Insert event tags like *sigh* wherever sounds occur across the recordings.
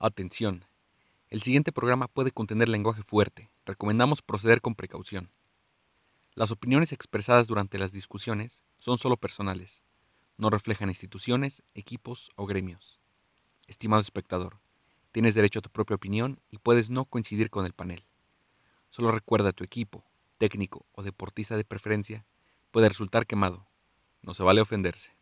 Atención. El siguiente programa puede contener lenguaje fuerte. Recomendamos proceder con precaución. Las opiniones expresadas durante las discusiones son solo personales. No reflejan instituciones, equipos o gremios. Estimado espectador, tienes derecho a tu propia opinión y puedes no coincidir con el panel. Solo recuerda tu equipo, técnico o deportista de preferencia puede resultar quemado. No se vale ofenderse.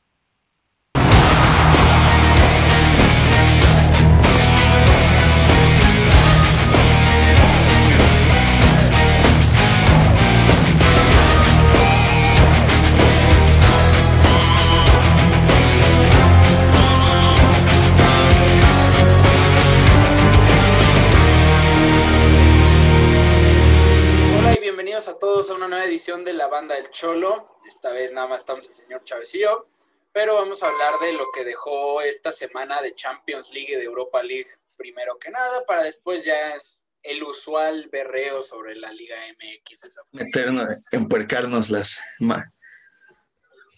Bienvenidos a todos a una nueva edición de la banda del Cholo. Esta vez nada más estamos el señor Chávez y yo, pero vamos a hablar de lo que dejó esta semana de Champions League y de Europa League primero que nada, para después ya es el usual berreo sobre la Liga MX. esa meternos, empuercarnos las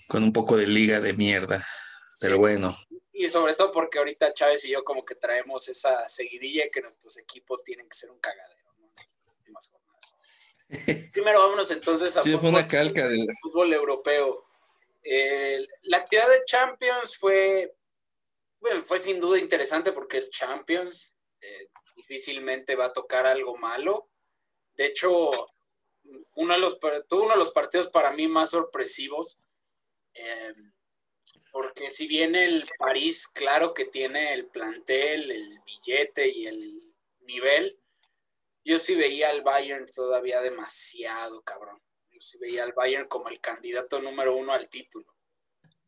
con un poco de liga de mierda. Pero Sí. bueno, Y sobre todo porque ahorita Chávez y yo como que traemos esa seguidilla que nuestros equipos tienen que ser un cagadero. ¿no? En las últimas jornadas. Primero vámonos entonces a sí, fue fútbol. una calca del. fútbol europeo. Eh, la actividad de Champions fue, bueno, fue sin duda interesante porque es Champions. eh, difícilmente va a tocar algo malo. De hecho, uno de los, tuvo uno de los partidos para mí más sorpresivos. eh, porque si bien el París, claro que tiene el plantel, el billete y el nivel, yo sí veía al Bayern todavía demasiado cabrón. Yo sí veía al Bayern como el candidato número uno al título.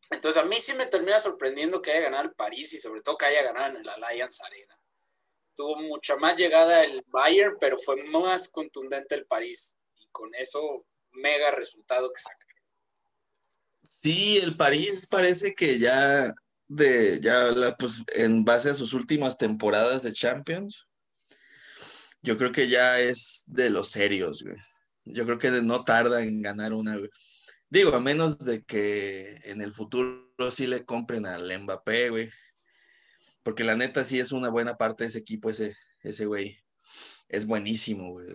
Entonces a mí sí me termina sorprendiendo que haya ganado el París y sobre todo que haya ganado en el Allianz Arena. Tuvo mucha más llegada el Bayern, pero fue más contundente el París. Y con eso, mega resultado que saca. Sí, el París parece que ya de ya la, pues en base a sus últimas temporadas de Champions, yo creo que ya es de los serios, güey. Yo creo que no tarda en ganar una, güey. Digo, a menos de que en el futuro sí le compren al Mbappé, güey. Porque la neta sí es una buena parte de ese equipo, ese, ese güey. Es buenísimo, güey.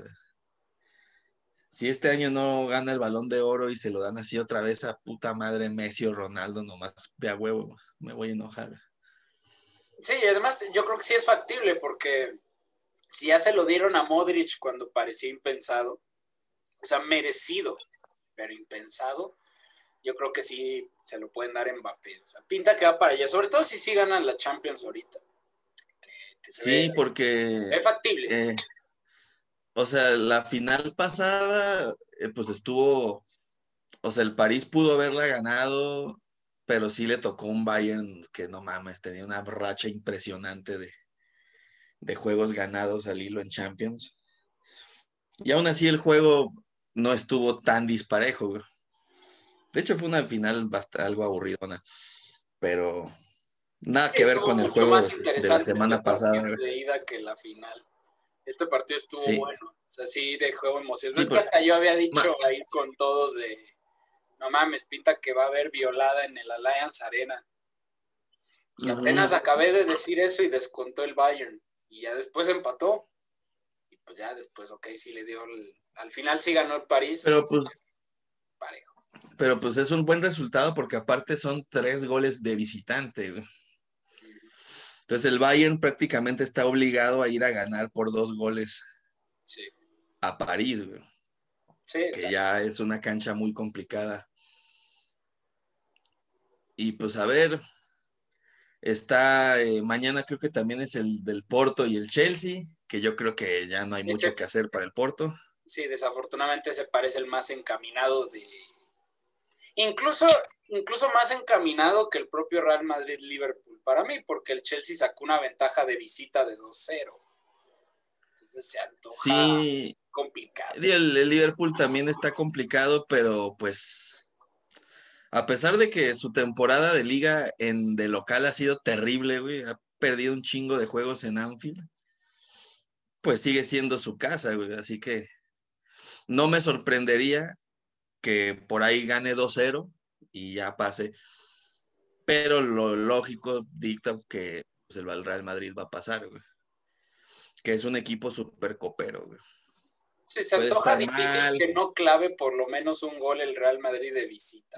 Si este año no gana el balón de oro y se lo dan así otra vez a puta madre Messi o Ronaldo, nomás de a huevo, me voy a enojar. Sí, además yo creo que sí es factible porque si ya se lo dieron a Modric cuando parecía impensado, o sea, merecido, pero impensado, yo creo que sí se lo pueden dar a Mbappé. O sea, pinta que va para allá, sobre todo si sí ganan la Champions ahorita. Que- que se Sí, ve- porque, es factible. eh, o sea, la final pasada, eh, pues estuvo, o sea, el París pudo haberla ganado, pero sí le tocó un Bayern que no mames, tenía una racha impresionante de, de juegos ganados al hilo en Champions. Y aún así el juego no estuvo tan disparejo, güey. De hecho, fue una final bastante algo aburridona, pero nada que ver con el juego más de la semana pasada. de ida que la final. Este partido estuvo Sí. bueno. O sea, sí dejó emoción. Sí, es que porque- hasta yo había dicho Ma- ahí con todos de no mames, pinta que va a haber violada en el Allianz Arena. Y apenas acabé de decir eso y descontó el Bayern. Y ya después empató. Y pues ya después, ok, sí le dio el- Al final sí ganó el París. Pero pues, parejo. pero pues es un buen resultado porque aparte son tres goles de visitante. güey. Entonces el Bayern prácticamente está obligado a ir a ganar por dos goles Sí. a París, güey, Sí, que ya es una cancha muy complicada. Y pues a ver, está eh, mañana creo que también es el del Porto y el Chelsea, que yo creo que ya no hay mucho que hacer para el Porto. Sí, desafortunadamente se parece el más encaminado de. Incluso, incluso más encaminado que el propio Real Madrid-Liverpool para mí, porque el Chelsea sacó una ventaja de visita de 2-0. Entonces se antoja Sí, complicado. El Liverpool también está complicado, pero pues a pesar de que su temporada de liga en de local ha sido terrible, güey, ha perdido un chingo de juegos en Anfield, pues sigue siendo su casa, güey, así que no me sorprendería que por ahí gane 2-0 y ya pase. Pero lo lógico dicta que pues, el Real Madrid va a pasar, güey. que es un equipo súper copero, güey. Sí, se antoja difícil que no clave por lo menos un gol el Real Madrid de visita.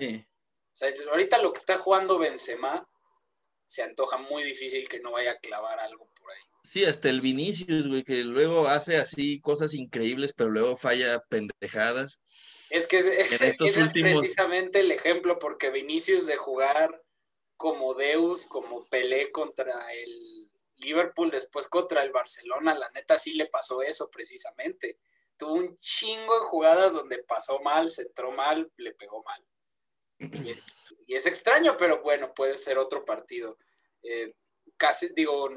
O sea, ahorita lo que está jugando Benzema, se antoja muy difícil que no vaya a clavar algo por ahí. Sí, hasta el Vinicius, güey, que luego hace así cosas increíbles, pero luego falla pendejadas. Es que es, precisamente el ejemplo, porque Vinicius de jugar como Deus, como Pelé contra el Liverpool, después contra el Barcelona, la neta sí le pasó eso precisamente. Tuvo un chingo de jugadas donde pasó mal, se entró mal, le pegó mal. Y es, extraño, pero bueno, puede ser otro partido. Eh, casi, digo,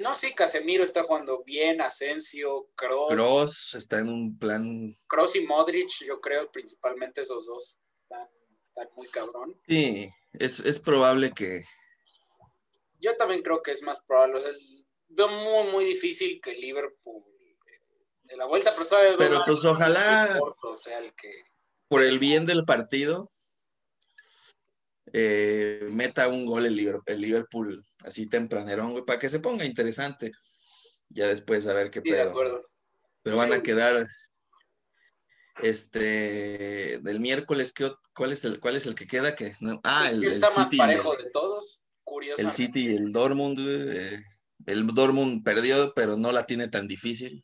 no, sí, Casemiro está jugando bien, Asensio, Cross. Cross está en un plan. Cross y Modric, yo creo, principalmente esos dos, están, muy cabrón. Sí, es, probable que. Yo también creo que es más probable. veo muy, muy difícil que Liverpool eh, de la vuelta, pero Pero pues ojalá. Por el bien del partido, eh, meta un gol el Liverpool, así tempranerón, güey, para que se ponga interesante. Ya después a ver qué pedo. Pero van a quedar este del miércoles ¿qué, cuál es el cuál es el que queda que ah el, está más parejo de todos el City y el Dortmund eh, el Dortmund perdió pero no la tiene tan difícil.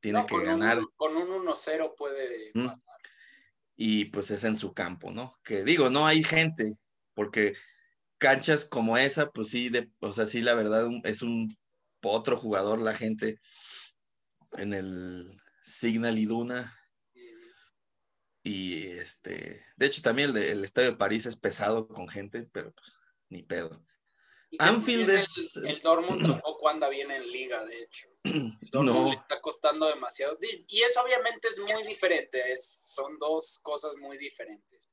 Tiene que ganar. con un 1-0 puede y pues es en su campo no que digo no hay gente porque canchas como esa, pues sí, de, o sea, sí, la verdad es un otro jugador la gente en el Signal Iduna. Y este, de hecho también el, Estadio de París es pesado con gente, pero pues ni pedo. Anfield es... El, Dortmund *clears throat* tampoco anda bien en liga, de hecho. *clears throat* no. está costando demasiado. Y eso obviamente es muy diferente, son dos cosas muy diferentes.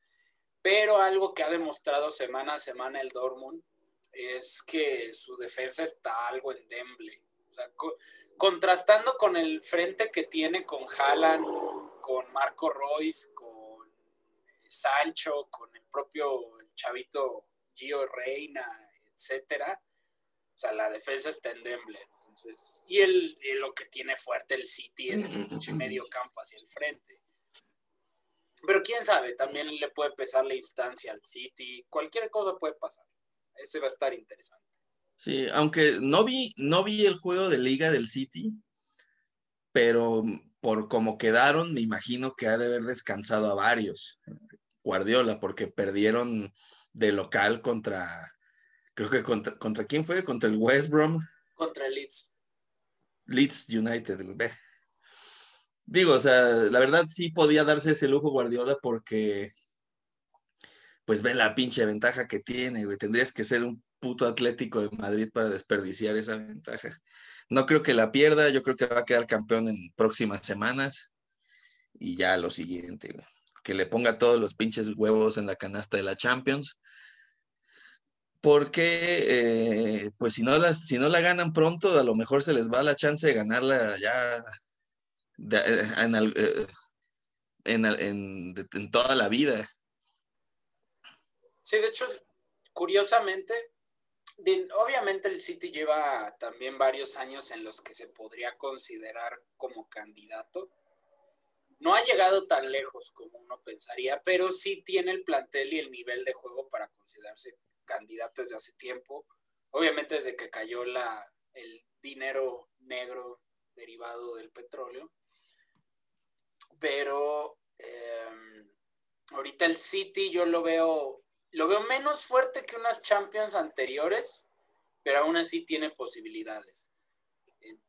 Pero algo que ha demostrado semana a semana el Dortmund es que su defensa está algo endeble. O sea, contrastando con el frente que tiene con Haaland, con Marco Royce, con Sancho, con el propio chavito Gio Reina, etcétera. O sea, la defensa está endeble. Entonces, y, el, y lo que tiene fuerte el City es el medio campo hacia el frente. Pero quién sabe, también le puede pesar la instancia al City, cualquier cosa puede pasar. Ese va a estar interesante. Sí, aunque no vi, no vi el juego de liga del City, pero por cómo quedaron, me imagino que ha de haber descansado a varios. Guardiola, porque perdieron de local contra, creo que contra, contra quién fue, contra el West Brom. Contra el Leeds. Leeds United, ve. Digo, o sea, la verdad sí podía darse ese lujo Guardiola porque, pues ven la pinche ventaja que tiene, güey. Tendrías que ser un puto atlético de Madrid para desperdiciar esa ventaja. No creo que la pierda, yo creo que va a quedar campeón en próximas semanas. Y ya lo siguiente, güey. Que le ponga todos los pinches huevos en la canasta de la Champions. Porque, eh, pues si no, si no la ganan pronto, a lo mejor se les va la chance de ganarla ya eh, eh, en, en, en, toda la vida. Sí, de hecho, curiosamente, obviamente el City lleva también varios años en los que se podría considerar como candidato. No ha llegado tan lejos como uno pensaría, pero sí tiene el plantel y el nivel de juego para considerarse candidato desde hace tiempo. Obviamente desde que cayó la, el dinero negro derivado del petróleo pero em, ahorita el City yo lo veo, lo veo menos fuerte que unas Champions anteriores, pero aún así tiene posibilidades.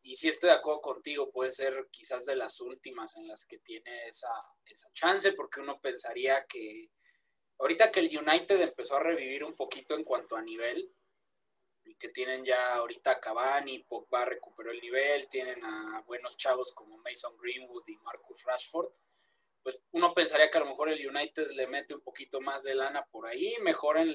Y si estoy de acuerdo contigo, puede ser quizás de las últimas en las que tiene esa, esa chance, porque uno pensaría que ahorita que el United empezó a revivir un poquito en cuanto a nivel, que tienen ya ahorita a Cavani, Pogba recuperó el nivel, tienen a buenos chavos como Mason Greenwood y Marcus Rashford, pues uno pensaría que a lo mejor el United le mete un poquito más de lana por ahí, mejor en,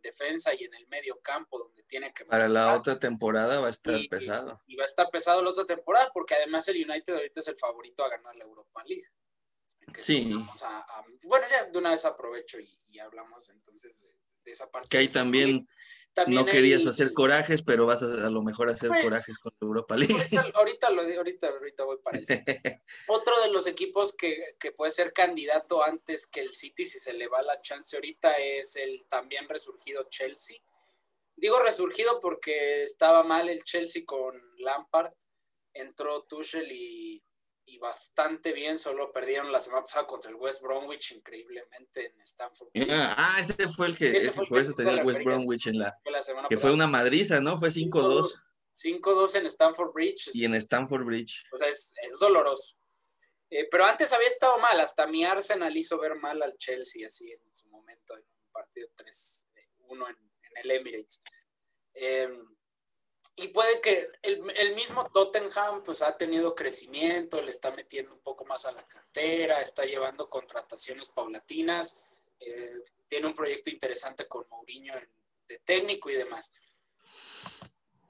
defensa y en el medio campo donde tiene que... Para la otra temporada va a estar pesado. Y, va a estar pesado la otra temporada porque además el United ahorita es el favorito a ganar la Europa League. Sí. bueno, ya de una vez aprovecho y, hablamos entonces de, esa parte. Que hay también no querías hacer corajes, pero vas a, a lo mejor hacer corajes con Europa League. Ahorita, lo, ahorita, ahorita voy para eso. *laughs* Otro de los equipos que, que, puede ser candidato antes que el City, si se le va la chance ahorita, es el también resurgido Chelsea. Digo resurgido porque estaba mal el Chelsea con Lampard, entró Tuchel y y bastante bien, solo perdieron la semana pasada contra el West Bromwich increíblemente en Stanford. ah, ese fue el que, ese, por eso tenía el West Bromwich en la, que fue una madriza, ¿no? Fue 5-2. 5-2 en Stanford Bridge. Y en Stanford Bridge. O sea, es, doloroso. Eh, pero antes había estado mal, hasta mi Arsenal hizo ver mal al Chelsea, así en su momento, en un partido 3-1 en, en, el Emirates. Eh, y puede que el, mismo Tottenham pues ha tenido crecimiento, le está metiendo un poco más a la cartera, está llevando contrataciones paulatinas, eh, tiene un proyecto interesante con Mourinho de técnico y demás.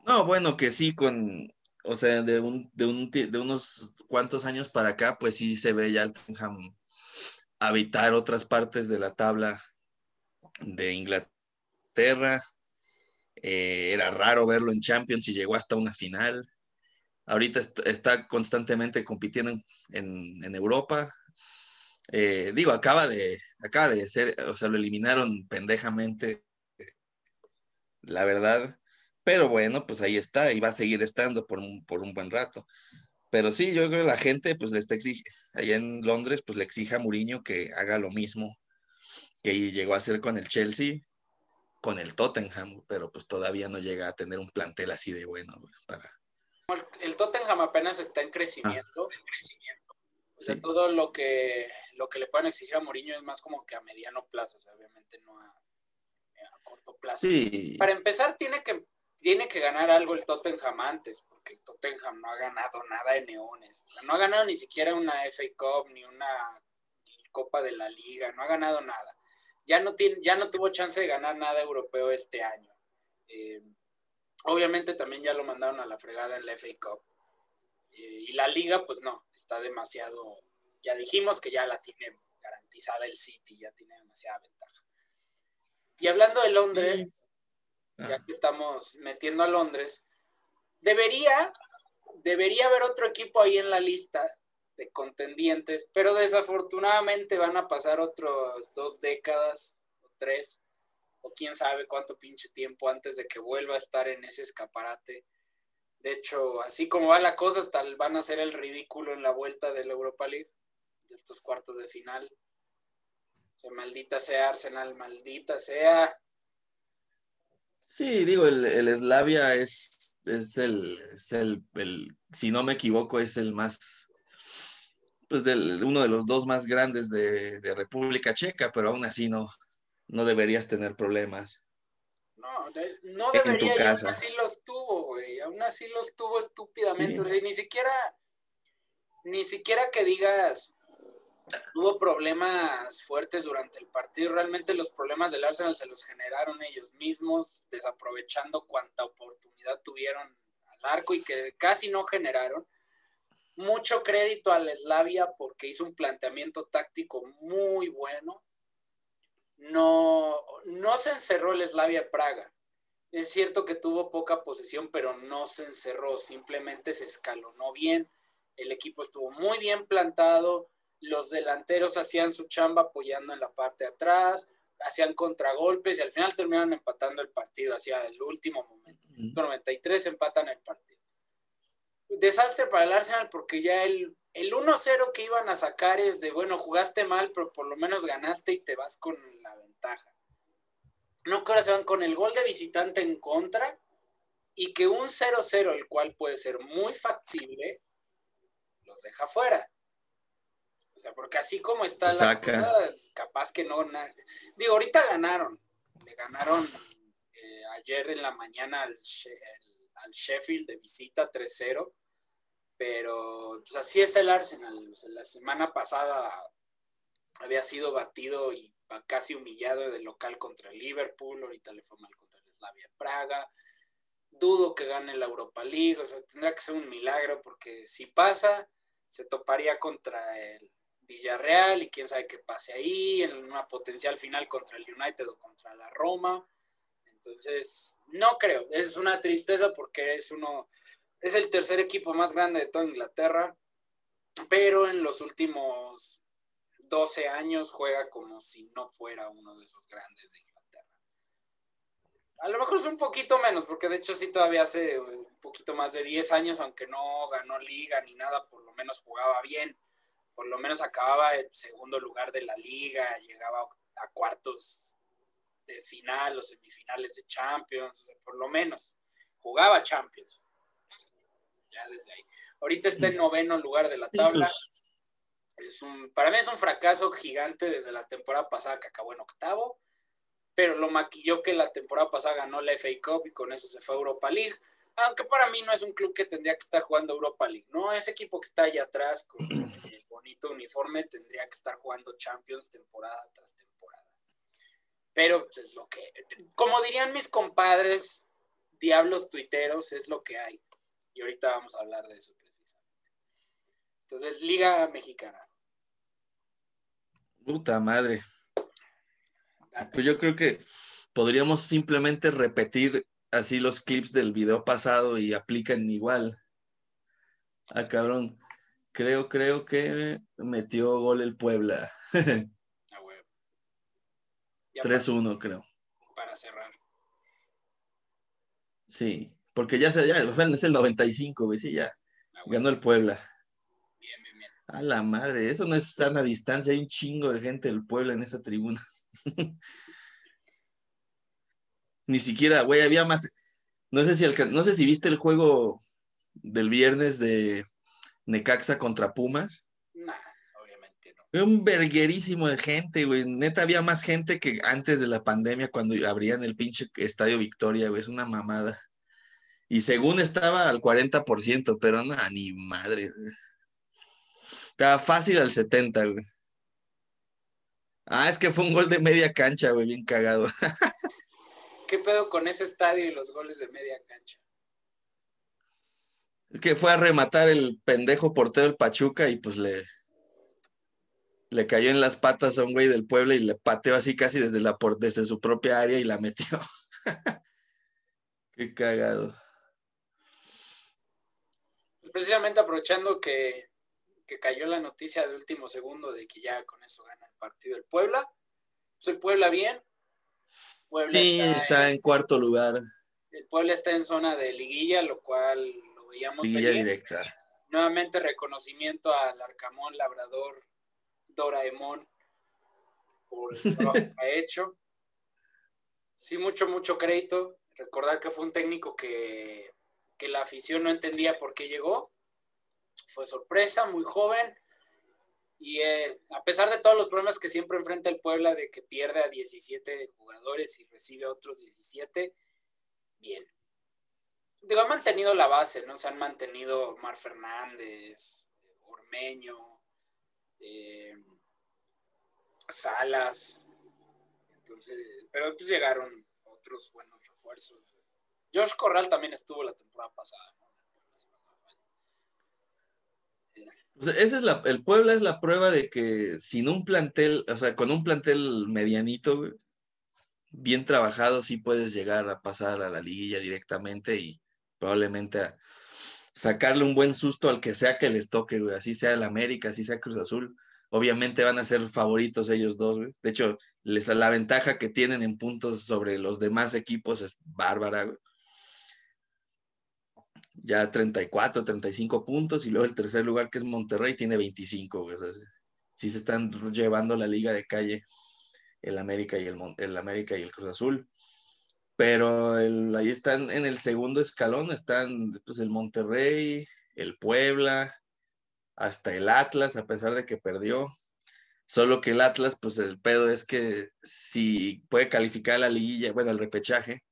No, bueno, que sí, con, o sea, de, un, de, un, de unos cuantos años para acá, pues sí se ve ya el Tottenham habitar otras partes de la tabla de Inglaterra, eh, era raro verlo en Champions y llegó hasta una final. Ahorita está constantemente compitiendo en, Europa. Eh, digo, acaba de, acaba de ser, o sea, lo eliminaron pendejamente, la verdad. Pero bueno, pues ahí está y va a seguir estando por un, por un buen rato. Pero sí, yo creo que la gente, pues le está allá en Londres, pues le exige a Mourinho que haga lo mismo que llegó a hacer con el Chelsea con el Tottenham, pero pues todavía no llega a tener un plantel así de bueno para... El Tottenham apenas está en crecimiento. O sea, todo lo que, lo que le puedan exigir a Mourinho es más como que a mediano plazo, o sea, obviamente no a, corto plazo. Sí. Para empezar, tiene que, tiene que ganar algo el Tottenham antes, porque el Tottenham no ha ganado nada de neones. O sea, no ha ganado ni siquiera una FA Cup, ni una Copa de la Liga, no ha ganado nada ya no, tiene, ya no tuvo chance de ganar nada europeo este año. Eh, obviamente también ya lo mandaron a la fregada en la FA Cup. Eh, y la liga, pues no, está demasiado, ya dijimos que ya la tiene garantizada el City, ya tiene demasiada ventaja. Y hablando de Londres, ya que estamos metiendo a Londres, debería, debería haber otro equipo ahí en la lista de contendientes, pero desafortunadamente van a pasar otras dos décadas o tres, o quién sabe cuánto pinche tiempo antes de que vuelva a estar en ese escaparate. De hecho, así como va la cosa, hasta van a hacer el ridículo en la vuelta de la Europa League, de estos cuartos de final. O sea, maldita sea Arsenal, maldita sea. Sí, digo, el, el Slavia es, es, el, es el, si no me equivoco, es el más pues del, uno de los dos más grandes de, República Checa, pero aún así no, no deberías tener problemas. No, no debería, en aún así los tuvo, güey, aún así los tuvo estúpidamente, ni siquiera, ni siquiera que digas, tuvo problemas fuertes durante el partido, realmente los problemas del Arsenal se los generaron ellos mismos, desaprovechando cuanta oportunidad tuvieron al arco y que casi no generaron mucho crédito al Slavia porque hizo un planteamiento táctico muy bueno. No, no se encerró el Slavia Praga. Es cierto que tuvo poca posesión, pero no se encerró, simplemente se escalonó bien. El equipo estuvo muy bien plantado. Los delanteros hacían su chamba apoyando en la parte de atrás, hacían contragolpes y al final terminaron empatando el partido hacia el último momento. 93 empatan el partido desastre para el Arsenal porque ya el, el 1-0 que iban a sacar es de, bueno, jugaste mal, pero por lo menos ganaste y te vas con la ventaja. No que ahora se van con el gol de visitante en contra y que un 0-0, el cual puede ser muy factible, los deja fuera. O sea, porque así como está la cosa, capaz que no. Digo, ahorita ganaron. Le ganaron eh, ayer en la mañana al, al Sheffield de visita 3-0 pero pues así es el Arsenal. la semana pasada había sido batido y casi humillado de local contra el Liverpool, ahorita le fue mal contra el Slavia Praga. Dudo que gane la Europa League, o sea, tendrá que ser un milagro porque si pasa, se toparía contra el Villarreal y quién sabe qué pase ahí, en una potencial final contra el United o contra la Roma. Entonces, no creo. Es una tristeza porque es uno, es el tercer equipo más grande de toda Inglaterra, pero en los últimos 12 años juega como si no fuera uno de esos grandes de Inglaterra. A lo mejor es un poquito menos, porque de hecho sí todavía hace un poquito más de 10 años, aunque no ganó liga ni nada, por lo menos jugaba bien, por lo menos acababa en segundo lugar de la liga, llegaba a cuartos de final o semifinales de Champions, por lo menos jugaba Champions. Ya desde ahí. Ahorita está en noveno lugar de la tabla. Pues. Es un, para mí es un fracaso gigante desde la temporada pasada que acabó en octavo, pero lo maquilló que la temporada pasada ganó la FA Cup y con eso se fue a Europa League. Aunque para mí no es un club que tendría que estar jugando Europa League, ¿no? Ese equipo que está allá atrás con *clears throat* el bonito uniforme tendría que estar jugando Champions temporada tras temporada. Pero pues, es lo que, como dirían mis compadres, diablos tuiteros, es lo que hay. Y ahorita vamos a hablar de eso precisamente. Entonces, Liga Mexicana. Puta madre. Pues yo creo que podríamos simplemente repetir así los clips del video pasado y aplican igual. Ah, cabrón. Creo, creo que metió gol el Puebla. *laughs* 3-1, creo. Para cerrar. Sí, porque ya, se, ya es el 95, güey, sí, ya. Ganó el Puebla. Bien, bien, bien. A la madre, eso no es sana distancia, hay un chingo de gente del Puebla en esa tribuna. *laughs* Ni siquiera, güey, había más. No sé, si no sé si viste el juego del viernes de Necaxa contra Pumas un verguerísimo de gente, güey. Neta, había más gente que antes de la pandemia, cuando abrían el pinche Estadio Victoria, güey. Es una mamada. Y según estaba al 40%, pero no, ni madre. Estaba fácil al 70, güey. Ah, es que fue un gol de media cancha, güey, bien cagado. *laughs* ¿Qué pedo con ese estadio y los goles de media cancha? Es que fue a rematar el pendejo portero del Pachuca y pues le, le cayó en las patas a un güey del pueblo y le pateó así casi desde, la, desde su propia área y la metió. *laughs* Qué cagado. Precisamente aprovechando que, cayó la noticia de último segundo de que ya con eso gana el partido el Puebla. Pues el Puebla bien. sí, está, en, cuarto lugar. El Puebla está en zona de liguilla, lo cual lo veíamos. Liguilla directa. Nuevamente reconocimiento al Arcamón Labrador Doraemon por *laughs* el trabajo que ha hecho. Sí, mucho, mucho crédito. Recordar que fue un técnico que, la afición no entendía por qué llegó. Fue sorpresa, muy joven. Y eh, a pesar de todos los problemas que siempre enfrenta el Puebla, de que pierde a 17 jugadores y recibe a otros 17, bien. Digo, han mantenido la base, ¿no? Se han mantenido Mar Fernández, Ormeño, eh, Salas. Entonces, pero pues llegaron otros buenos refuerzos. Josh Corral también estuvo la temporada pasada. ese es la, el Puebla es la prueba de que sin un plantel, o sea, con un plantel medianito, bien trabajado, sí puedes llegar a pasar a la liguilla directamente y probablemente a, sacarle un buen susto al que sea que les toque, güey. Así sea el América, así sea Cruz Azul. Obviamente van a ser favoritos ellos dos, güey. De hecho, les, la ventaja que tienen en puntos sobre los demás equipos es bárbara, güey. Ya 34, 35 puntos y luego el tercer lugar que es Monterrey tiene 25, güey. O sea, sí se están llevando la liga de calle el América y el, el América y el Cruz Azul pero ahí están en el segundo escalón, están pues, el Monterrey, el Puebla, hasta el Atlas, a pesar de que perdió. Solo que el Atlas, pues el pedo es que si puede calificar a la liguilla, bueno, al repechaje,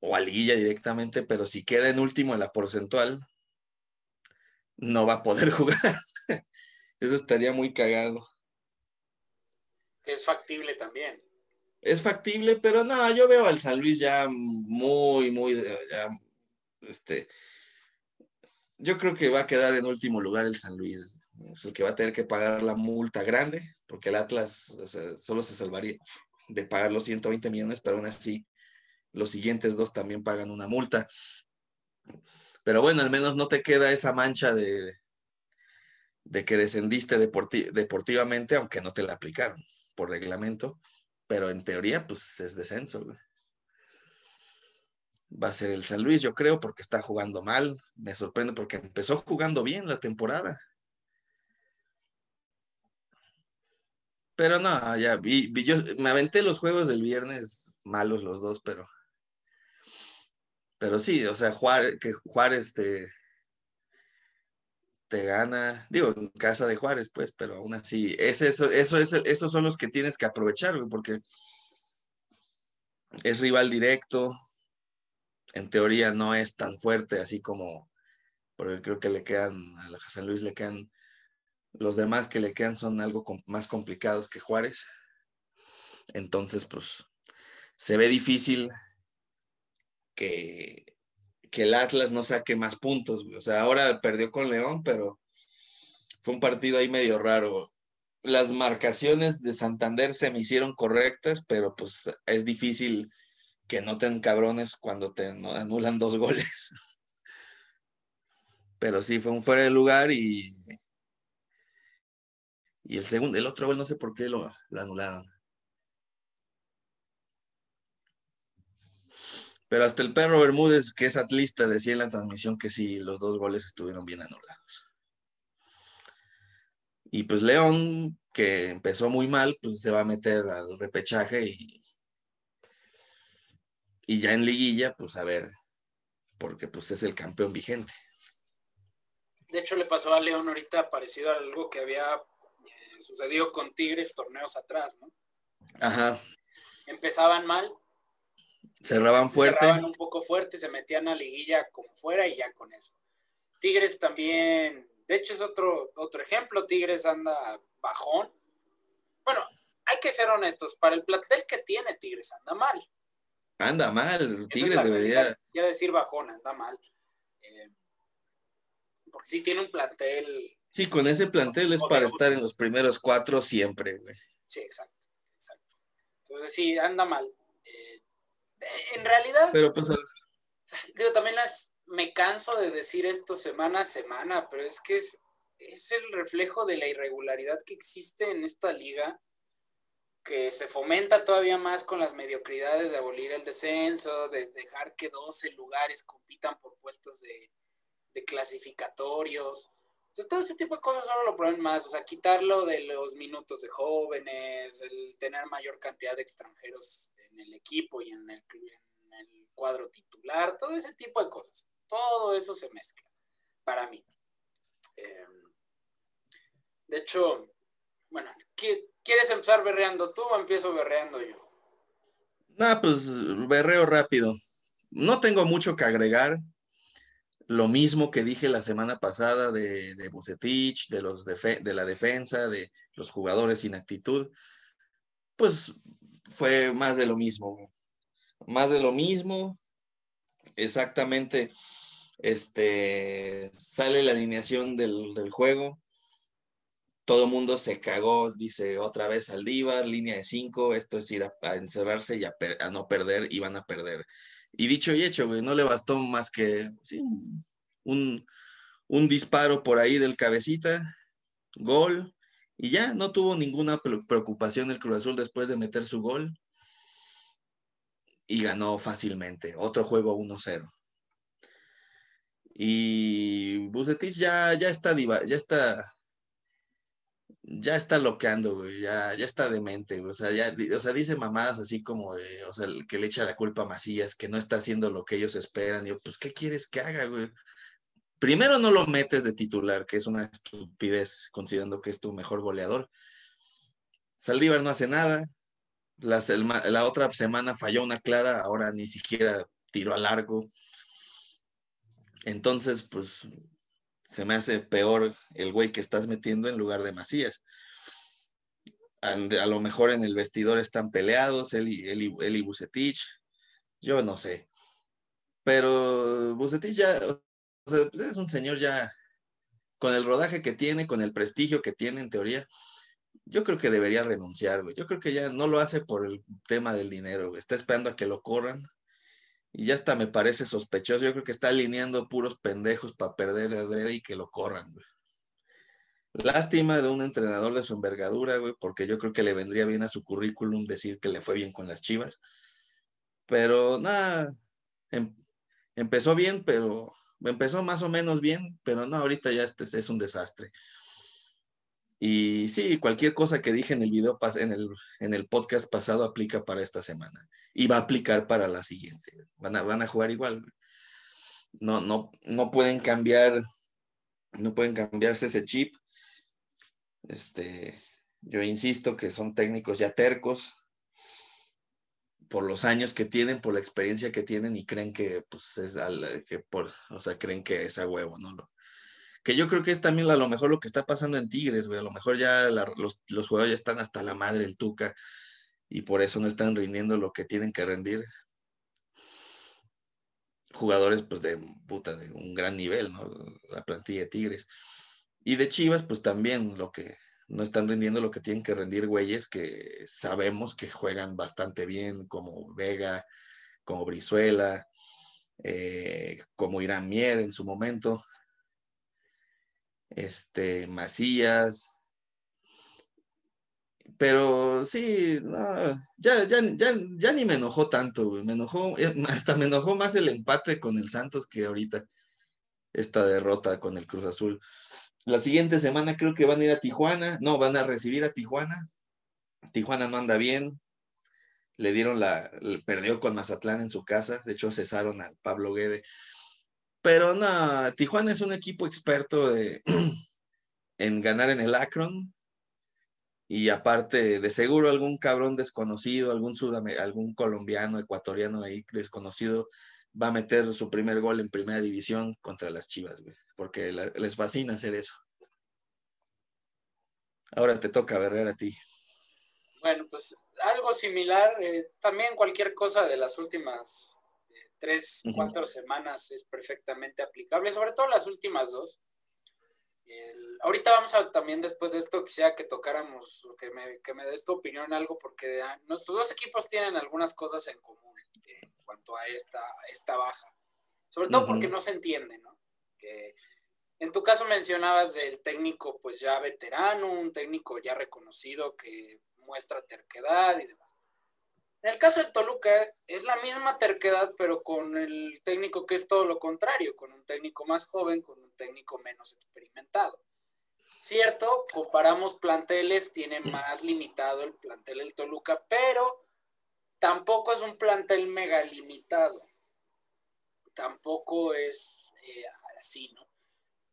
o a liguilla directamente, pero si queda en último en la porcentual, no va a poder *laughs* jugar. Eso estaría muy cagado. Es factible también es factible, pero no, yo veo al San Luis ya muy, muy, ya, este, yo creo que va a quedar en último lugar el San Luis. Es el que va a tener que pagar la multa grande, porque el Atlas solo se salvaría de pagar los 120 millones, pero aún así los siguientes dos también pagan una multa. Pero bueno, al menos no te queda esa mancha de, de que descendiste deportivamente, aunque no te la aplicaron por reglamento, pero en teoría, pues es descenso. Va a ser el San Luis, yo creo, porque está jugando mal. Me sorprende porque empezó jugando bien la temporada. Pero no, ya vi, yo me aventé los juegos del viernes malos los dos, pero pero sí, o sea, Juárez, que Juárez te, te gana, digo, en casa de Juárez, pues, pero aún así, es eso, eso es, esos son los que tienes que aprovechar, porque es rival directo, en teoría no es tan fuerte así como, porque creo que le quedan, a San Luis le quedan, los demás que le quedan son algo más complicados que Juárez. Entonces, pues, se ve difícil que, que el Atlas no saque más puntos. O sea, ahora perdió con León, pero fue un partido ahí medio raro. Las marcaciones de Santander se me hicieron correctas, pero pues es difícil que no ten cabrones cuando te anulan dos goles. *laughs* Pero sí, fue un fuera de lugar y. Y el segundo, el otro gol no sé por qué lo anularon. Pero hasta el perro Bermúdez, que es atlista, decía en la transmisión que sí, los dos goles estuvieron bien anulados. Y pues León, que empezó muy mal, pues se va a meter al repechaje y, y ya en liguilla, pues a ver, porque pues es el campeón vigente. De hecho, le pasó a León ahorita parecido a algo que había eh, sucedido con Tigres torneos atrás, ¿no? Ajá. Empezaban mal, Cerraban fuerte. Cerraban un poco fuerte, se metían a liguilla como fuera y ya con eso. Tigres también, de hecho es otro, otro ejemplo, Tigres anda bajón. Bueno, hay que ser honestos, para el plantel que tiene Tigres anda mal. Anda mal, Tigres debería... Quiero decir bajón, anda mal. Eh, porque sí tiene un plantel... Sí, con ese plantel es para estar en los primeros cuatro siempre, güey. Sí, exacto, exacto. Entonces sí, anda mal en realidad. Pero pues. Digo, también las, me canso de decir esto semana a semana, pero es que es, es el reflejo de la irregularidad que existe en esta liga, que se fomenta todavía más con las mediocridades de abolir el descenso, de dejar que 12 lugares compitan por puestos de, de clasificatorios. Entonces, todo ese tipo de cosas solo lo prueben más, o sea, quitarlo de los minutos de jóvenes, el tener mayor cantidad de extranjeros en el equipo y en el, en el cuadro titular, todo ese tipo de cosas. Todo eso se mezcla para mí. Em, de hecho, bueno, ¿quieres empezar berreando tú o empiezo berreando yo? No, pues berreo rápido. No tengo mucho que agregar. Lo mismo que dije la semana pasada de, de Bucetich, de, los de la defensa, de los jugadores sin actitud. Pues fue más de lo mismo, más de lo mismo, exactamente, este, sale la alineación del, juego, todo el mundo se cagó, dice otra vez Aldívar, línea de cinco, esto es ir a, encerrarse y a, no perder, y van a perder. Y dicho y hecho, no le bastó más que un, un disparo por ahí del cabecita, gol, y ya no tuvo ninguna preocupación el Cruz Azul después de meter su gol. Y ganó fácilmente. Otro juego 1-0. Y Bucetich ya, ya está ya está ya está loqueando, ya, ya está demente, o sea, ya, o sea, dice mamadas así como de, o sea, que le echa la culpa a Macías, que no está haciendo lo que ellos esperan, y yo, pues, ¿qué quieres que haga, güey? Primero no lo metes de titular, que es una estupidez considerando que es tu mejor goleador. Saldívar no hace nada. La, la, otra semana falló una clara, ahora ni siquiera tiró a largo. Entonces, pues se me hace peor el güey que estás metiendo en lugar de Macías. A, lo mejor en el vestidor están peleados, él y, él, él y Bucetich. Yo no sé. Pero Bucetich ya, es un señor ya con el rodaje que tiene, con el prestigio que tiene en teoría. Yo creo que debería renunciar, güey. Yo creo que ya no lo hace por el tema del dinero, Está esperando a que lo corran Y ya hasta me parece sospechoso. Yo creo que está alineando puros pendejos para perder a Dredd y que lo corran, güey. Lástima de un entrenador de su envergadura, güey, porque yo creo que le vendría bien a su currículum decir que le fue bien con las chivas. Pero nada, em, empezó bien, pero empezó más o menos bien, pero no, ahorita ya este es un desastre. Y sí, cualquier cosa que dije en el video, en el, en el podcast pasado aplica para esta semana y va a aplicar para la siguiente. Van a, van a jugar igual. No, no, no pueden cambiar, no pueden cambiarse ese chip. Este, yo insisto que son técnicos ya tercos por los años que tienen, por la experiencia que tienen y creen que pues es al, que por, o sea, creen que es a huevo, ¿no? que yo creo que es también a lo mejor lo que está pasando en Tigres, güey. A lo mejor ya los, los, jugadores ya están hasta la madre, el Tuca, y por eso no están rindiendo lo que tienen que rendir. Jugadores, pues, de puta, de un gran nivel, ¿no? La plantilla de Tigres. Y de Chivas, pues también lo que no están rindiendo lo que tienen que rendir, güeyes, que sabemos que juegan bastante bien, como Vega, como Brizuela, eh, como Irán Mier en su momento este, Macías. Pero sí, ya, ya, ya, ya, ni me enojó tanto, Me enojó, eh, *laughs* hasta me enojó más el empate con el Santos que ahorita esta derrota con el Cruz Azul. La siguiente semana creo que van a ir a Tijuana, no, van a recibir a Tijuana. Tijuana no anda bien. Le dieron la, perdió con Mazatlán en su casa, de hecho cesaron al Pablo Guede. Pero no, Tijuana es un equipo experto *clears throat* en ganar en el Akron. Y aparte, de seguro algún cabrón desconocido, algún algún colombiano, ecuatoriano ahí desconocido, va a meter su primer gol en primera división contra las Chivas, güey, porque les fascina hacer eso. Ahora te toca ver a ti. Bueno, pues algo similar, eh, también cualquier cosa de las últimas tres, cuatro semanas es perfectamente aplicable, sobre todo las últimas dos. Ahorita vamos a también después de esto quisiera que tocáramos, que me, que me des tu opinión algo, porque nuestros dos equipos tienen algunas cosas en común en cuanto a esta, esta baja. Sobre todo porque no se entiende, ¿no? Que en tu caso mencionabas del técnico pues ya veterano, un técnico ya reconocido que muestra terquedad y demás. En el caso de Toluca es la misma terquedad, pero con el técnico que es todo lo contrario, con un técnico más joven, con un técnico menos experimentado. Cierto, comparamos planteles, tiene más limitado el plantel del Toluca, pero tampoco es un plantel mega limitado. Tampoco es eh, así, ¿no?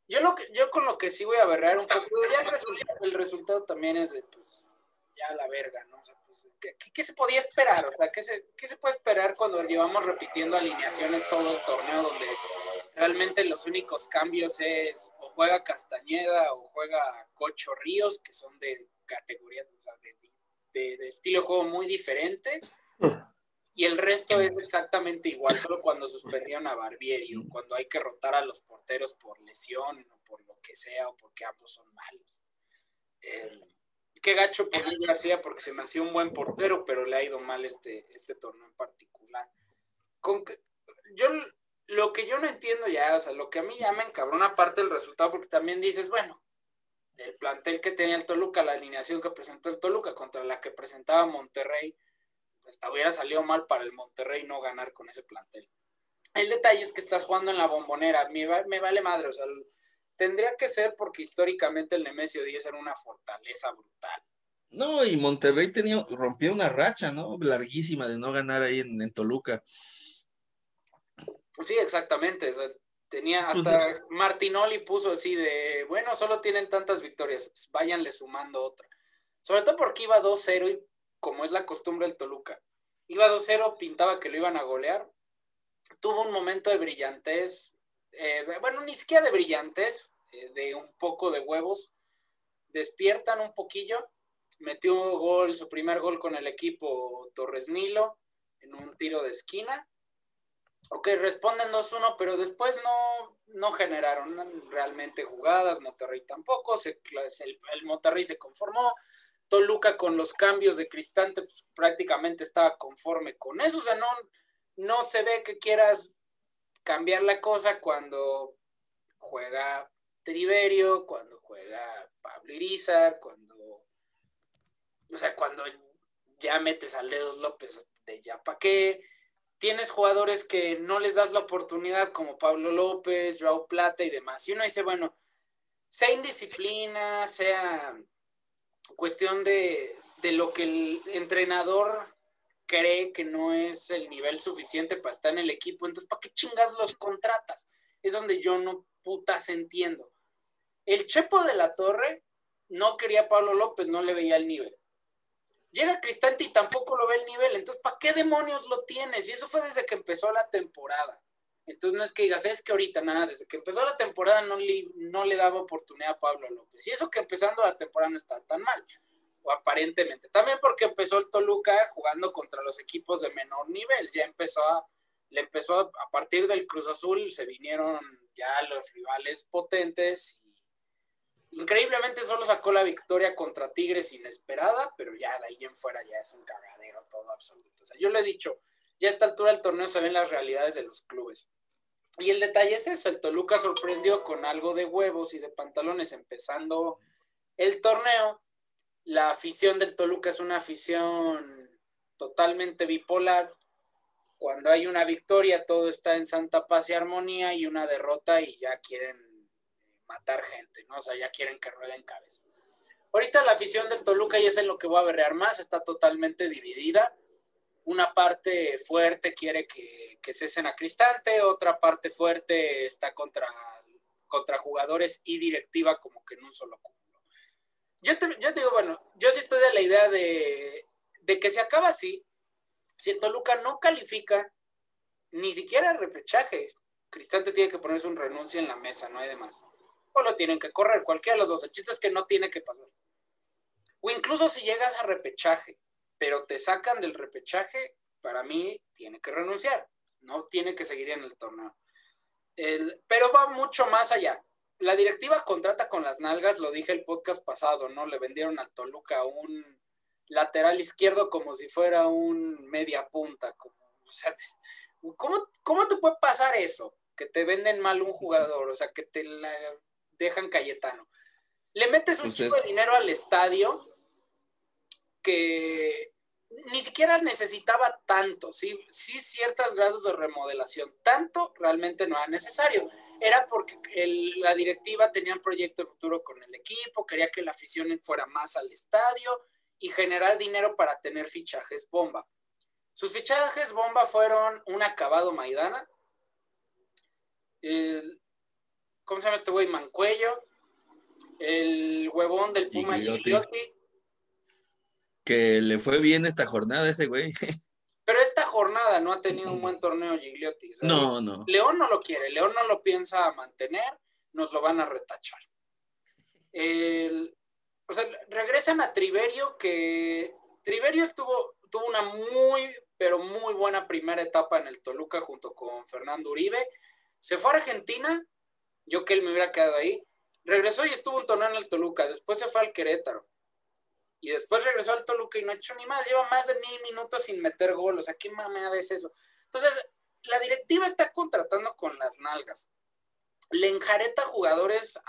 Yo, lo que, yo con lo que sí voy a berrear un poco, ya el resultado, también es de, pues, ya la verga, ¿no? Pues, ¿qué, se podía esperar? O sea, ¿qué se, ¿qué se puede esperar cuando llevamos repitiendo alineaciones todo el torneo donde realmente los únicos cambios es o juega Castañeda o juega Cocho Ríos, que son de categoría, o sea, de, de, estilo de juego muy diferente? Y el resto es exactamente igual, solo cuando suspendieron a Barbieri o cuando hay que rotar a los porteros por lesión o por lo que sea o porque ambos son malos. Eh, qué gacho por Luis García porque se me hacía un buen portero, pero le ha ido mal este, este torneo en particular. Con yo lo que yo no entiendo ya, o sea, lo que a mí ya me encabrona parte del resultado, porque también dices, bueno, el plantel que tenía el Toluca, la alineación que presentó el Toluca contra la que presentaba Monterrey, pues hubiera salido mal para el Monterrey no ganar con ese plantel. El detalle es que estás jugando en la bombonera, me, me vale madre, o sea, Tendría que ser porque históricamente el Nemesio 10 era una fortaleza brutal. No, y Monterrey tenía, rompió una racha, ¿no? Larguísima de no ganar ahí en, Toluca. Sí, exactamente. tenía pues hasta Martinoli puso así de, bueno, solo tienen tantas victorias, váyanle sumando otra. Sobre todo porque iba 2-0 y como es la costumbre del Toluca, iba 2-0, pintaba que lo iban a golear. Tuvo un momento de brillantez, eh, bueno, ni siquiera de brillantes, eh, de un poco de huevos, despiertan un poquillo, metió gol, su primer gol con el equipo Torres Nilo en un tiro de esquina. Ok, responden 2-1, pero después no, no generaron realmente jugadas, Monterrey tampoco, se, el, el, Monterrey se conformó, Toluca con los cambios de Cristante pues, prácticamente estaba conforme con eso, o sea, no, no se ve que quieras cambiar la cosa cuando juega Triverio, cuando juega Pablo Irizar, cuando, o sea, cuando ya metes al Dedos López de ya para qué. Tienes jugadores que no les das la oportunidad, como Pablo López, Joao Plata y demás. Y uno dice, bueno, sea indisciplina, sea cuestión de, de lo que el entrenador cree que no es el nivel suficiente para estar en el equipo, entonces ¿para qué chingas los contratas? Es donde yo no putas entiendo. El Chepo de la Torre no quería Pablo López, no le veía el nivel. Llega Cristante y tampoco lo ve el nivel, entonces ¿para qué demonios lo tienes? Y eso fue desde que empezó la temporada. Entonces no es que digas, es que ahorita nada, desde que empezó la temporada no le, no le daba oportunidad a Pablo López. Y eso que empezando la temporada no está tan mal o aparentemente. También porque empezó el Toluca jugando contra los equipos de menor nivel. Ya empezó a, le empezó a, partir del Cruz Azul, se vinieron ya los rivales potentes. Increíblemente solo sacó la victoria contra Tigres inesperada, pero ya de ahí en fuera ya es un cagadero todo absoluto. O sea, yo le he dicho, ya a esta altura del torneo se ven las realidades de los clubes. Y el detalle es eso, el Toluca sorprendió con algo de huevos y de pantalones empezando el torneo la afición del Toluca es una afición totalmente bipolar. Cuando hay una victoria, todo está en santa paz y armonía, y una derrota y ya quieren matar gente, ¿no? O sea, ya quieren que rueden cabeza. Ahorita la afición del Toluca, y es en lo que voy a berrear más, está totalmente dividida. Una parte fuerte quiere que, que cesen a Cristante, otra parte fuerte está contra, contra jugadores y directiva como que en un solo cubo yo te, digo, bueno, yo sí estoy de la idea de, que se acaba así. Si el Toluca no califica ni siquiera repechaje, Cristante tiene que ponerse un renuncio en la mesa, no hay demás. O lo tienen que correr, cualquiera de los dos. El chiste es que no tiene que pasar. O incluso si llegas a repechaje, pero te sacan del repechaje, para mí tiene que renunciar. No tiene que seguir en el torneo. pero va mucho más allá la directiva contrata con las nalgas, lo dije el podcast pasado, ¿no? Le vendieron al Toluca un lateral izquierdo como si fuera un media punta. O sea, ¿cómo, ¿cómo te puede pasar eso? Que te venden mal un jugador, o sea, que te la dejan Cayetano. Le metes un chico de dinero al estadio que ni siquiera necesitaba tanto, sí, sí ciertos grados de remodelación, tanto realmente no era necesario era porque la directiva tenía un proyecto de futuro con el equipo, quería que la afición fuera más al estadio y generar dinero para tener fichajes bomba. Sus fichajes bomba fueron un acabado Maidana, el, ¿cómo se llama este güey? Mancuello, el huevón del Puma Gigliotti. Que le fue bien esta jornada ese güey. *laughs* Pero esta jornada no ha tenido un buen torneo Gigliotti. no, no. León no lo quiere, León no lo piensa mantener, nos lo van a retachar. o sea, regresan a Triverio, que Triverio estuvo, tuvo una muy, pero muy buena primera etapa en el Toluca junto con Fernando Uribe. Se fue a Argentina, yo que él me hubiera quedado ahí. Regresó y estuvo un torneo en el Toluca, después se fue al Querétaro y después regresó al Toluca y no ha hecho ni más, lleva más de mil minutos sin meter gol, o sea, ¿qué mamada es eso? Entonces, la directiva está contratando con las nalgas. Le enjareta jugadores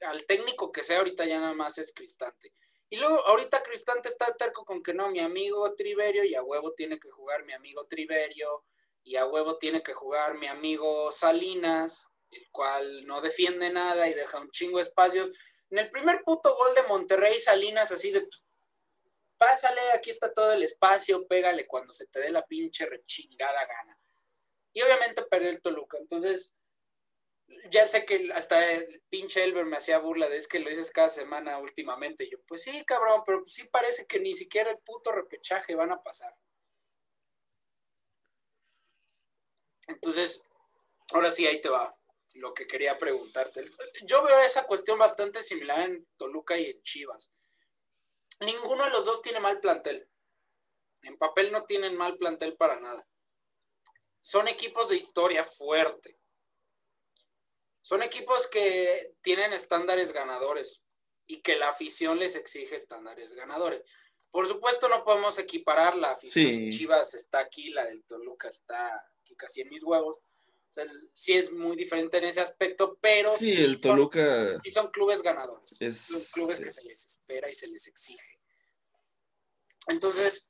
al técnico que sea, ahorita ya nada más es Cristante. Y luego, ahorita Cristante está terco con que no, mi amigo Triverio, y a huevo tiene que jugar mi amigo Triverio, y a huevo tiene que jugar mi amigo Salinas, el cual no defiende nada y deja un chingo de espacios. En el primer puto gol de Monterrey, Salinas así de, pues, pásale, aquí está todo el espacio, pégale cuando se te dé la pinche rechingada gana. Y obviamente perdió el Toluca. Entonces, ya sé que hasta el pinche Elber me hacía burla de es que lo dices cada semana últimamente. yo, pues sí, cabrón, pero sí parece que ni siquiera el puto repechaje van a pasar. Entonces, ahora sí, ahí te va lo que quería preguntarte. Yo veo esa cuestión bastante similar en Toluca y en Chivas. Ninguno de los dos tiene mal plantel. En papel no tienen mal plantel para nada. Son equipos de historia fuerte. Son equipos que tienen estándares ganadores y que la afición les exige estándares ganadores. Por supuesto, no podemos equiparar la afición Sí. Chivas está aquí, la del Toluca está aquí casi en mis huevos. O sea, sí es muy diferente en ese aspecto, pero Sí, el son- Toluca sí son clubes ganadores. Es- son clubes que se les espera y se les exige. Entonces,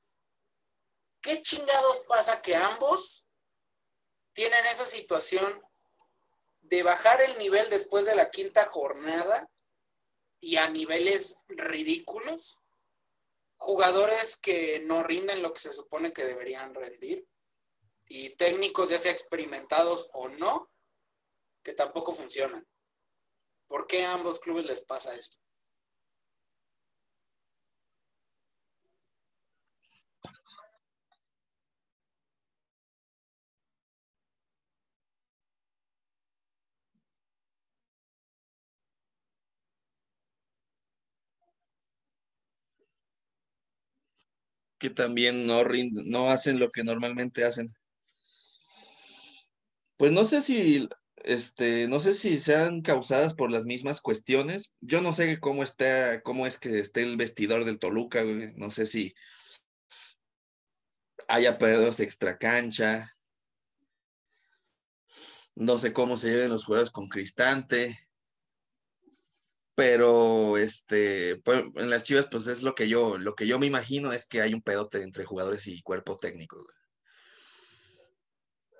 ¿qué chingados pasa que ambos tienen esa situación de bajar el nivel después de la quinta jornada y a niveles ridículos? Jugadores que no rinden lo que se supone que deberían rendir y técnicos ya sea experimentados o no, que tampoco funcionan. ¿Por qué a ambos clubes les pasa eso? que también no rinden, no hacen lo que normalmente hacen. Pues no sé si, este, no sé si sean causadas por las mismas cuestiones. Yo no sé cómo está, cómo es que esté el vestidor del Toluca, güey. No sé si haya pedos extra cancha. No sé cómo se lleven los juegos con Cristante. Pero este, pues, en las Chivas, pues es lo que yo, lo que yo me imagino es que hay un pedote entre jugadores y cuerpo técnico. güey.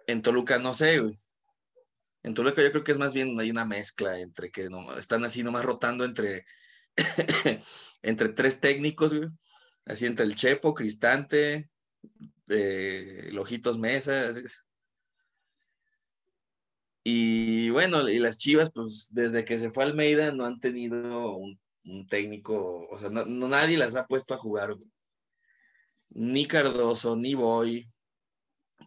En Toluca no sé, güey. En Toluca yo creo que es más bien hay una mezcla entre que no, están así nomás rotando entre, *coughs* entre tres técnicos, güey. Así entre el Chepo, Cristante, eh, Lojitos Mesa. Y bueno, y las Chivas, pues desde que se fue Almeida no han tenido un, técnico, o sea, no, nadie las ha puesto a jugar. Ni Cardoso, ni Boy,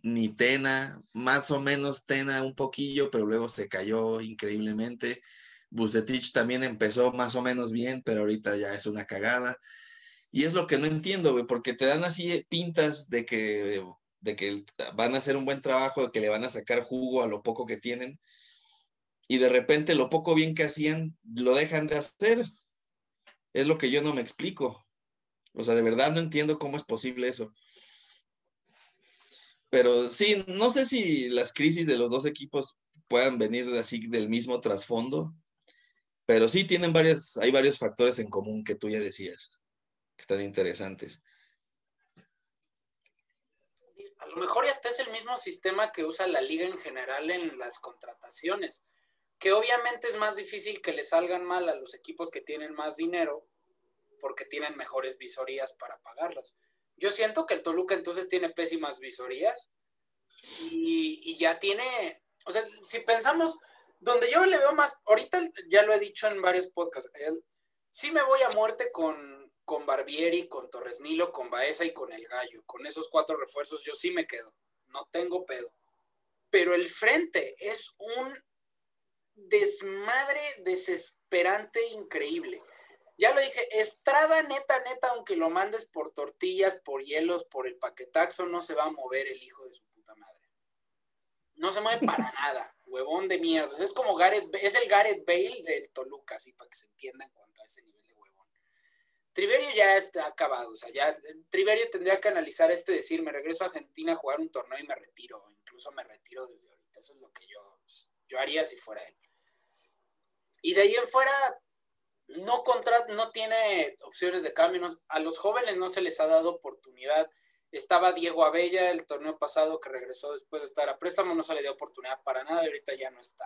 ni Tena, más o menos Tena un poquillo, pero luego se cayó increíblemente. Bucetich también empezó más o menos bien, pero ahorita ya es una cagada. Y es lo que no entiendo, güey, porque te dan así pintas de que, de que van a hacer un buen trabajo, de que le van a sacar jugo a lo poco que tienen, y de repente lo poco bien que hacían lo dejan de hacer. Es lo que yo no me explico. O sea, de verdad no entiendo cómo es posible eso. Pero sí, no sé si las crisis de los dos equipos puedan venir así del mismo trasfondo, pero sí tienen varias, hay varios factores en común que tú ya decías, que están interesantes. A lo mejor hasta es el mismo sistema que usa la liga en general en las contrataciones, que obviamente es más difícil que le salgan mal a los equipos que tienen más dinero porque tienen mejores visorías para pagarlas. Yo siento que el Toluca entonces tiene pésimas visorías y, ya tiene, o sea, si pensamos, donde yo le veo más, ahorita ya lo he dicho en varios podcasts, él, sí me voy a muerte con, con Barbieri, con Torres Nilo, con Baeza y con el Gallo. Con esos cuatro refuerzos yo sí me quedo. No tengo pedo. Pero el frente es un desmadre desesperante increíble. Ya lo dije, Estrada neta, neta, aunque lo mandes por tortillas, por hielos, por el paquetaxo, no se va a mover el hijo de su puta madre. No se mueve para *laughs* nada, huevón de mierda. Es como Gareth, es el Gareth Bale del Toluca, así para que se entienda en cuanto a ese nivel de huevón. Triverio ya está acabado, o sea, ya Triverio tendría que analizar esto y decir, me regreso a Argentina a jugar un torneo y me retiro, incluso me retiro desde ahorita. Eso es lo que yo, yo haría si fuera él. Y de ahí en fuera, no, contra, no tiene opciones de cambio. A los jóvenes no se les ha dado oportunidad. Estaba Diego Abella el torneo pasado que regresó después de estar a préstamo, no se le dio oportunidad para nada y ahorita ya no está.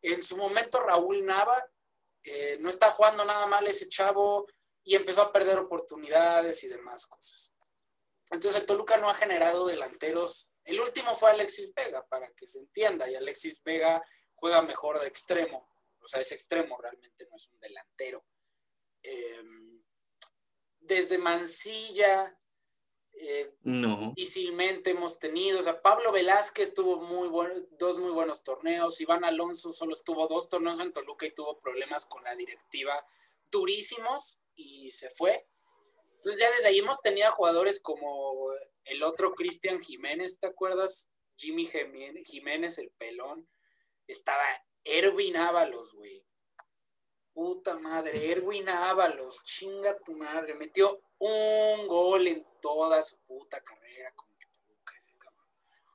En su momento Raúl Nava eh, no está jugando nada mal ese chavo y empezó a perder oportunidades y demás cosas. Entonces el Toluca no ha generado delanteros. El último fue Alexis Vega, para que se entienda, y Alexis Vega juega mejor de extremo o sea, es extremo, realmente no es un delantero. Eh, desde Mancilla, eh, no. difícilmente hemos tenido, o sea, Pablo Velázquez tuvo muy buen, dos muy buenos torneos, Iván Alonso solo estuvo dos torneos en Toluca y tuvo problemas con la directiva durísimos y se fue. Entonces ya desde ahí hemos tenido jugadores como el otro Cristian Jiménez, ¿te acuerdas? Jimmy Jiménez, el pelón. Estaba Erwin Ábalos, güey. puta madre, Erwin Ábalos, chinga tu madre, metió un gol en toda su puta carrera con Toluca, ese cabrón.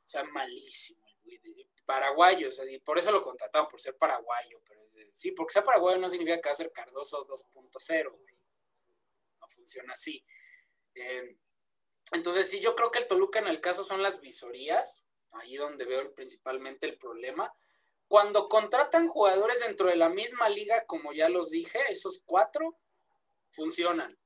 O sea, malísimo, güey. Paraguayo, o sea, y por eso lo contrataron, por ser paraguayo, pero es de, sí, porque sea paraguayo no significa que va a ser Cardoso 2.0, güey. No funciona así. Eh, entonces, sí, yo creo que el Toluca en el caso son las visorías, ahí donde veo principalmente el problema cuando contratan jugadores dentro de la misma liga, como ya los dije, esos cuatro funcionan.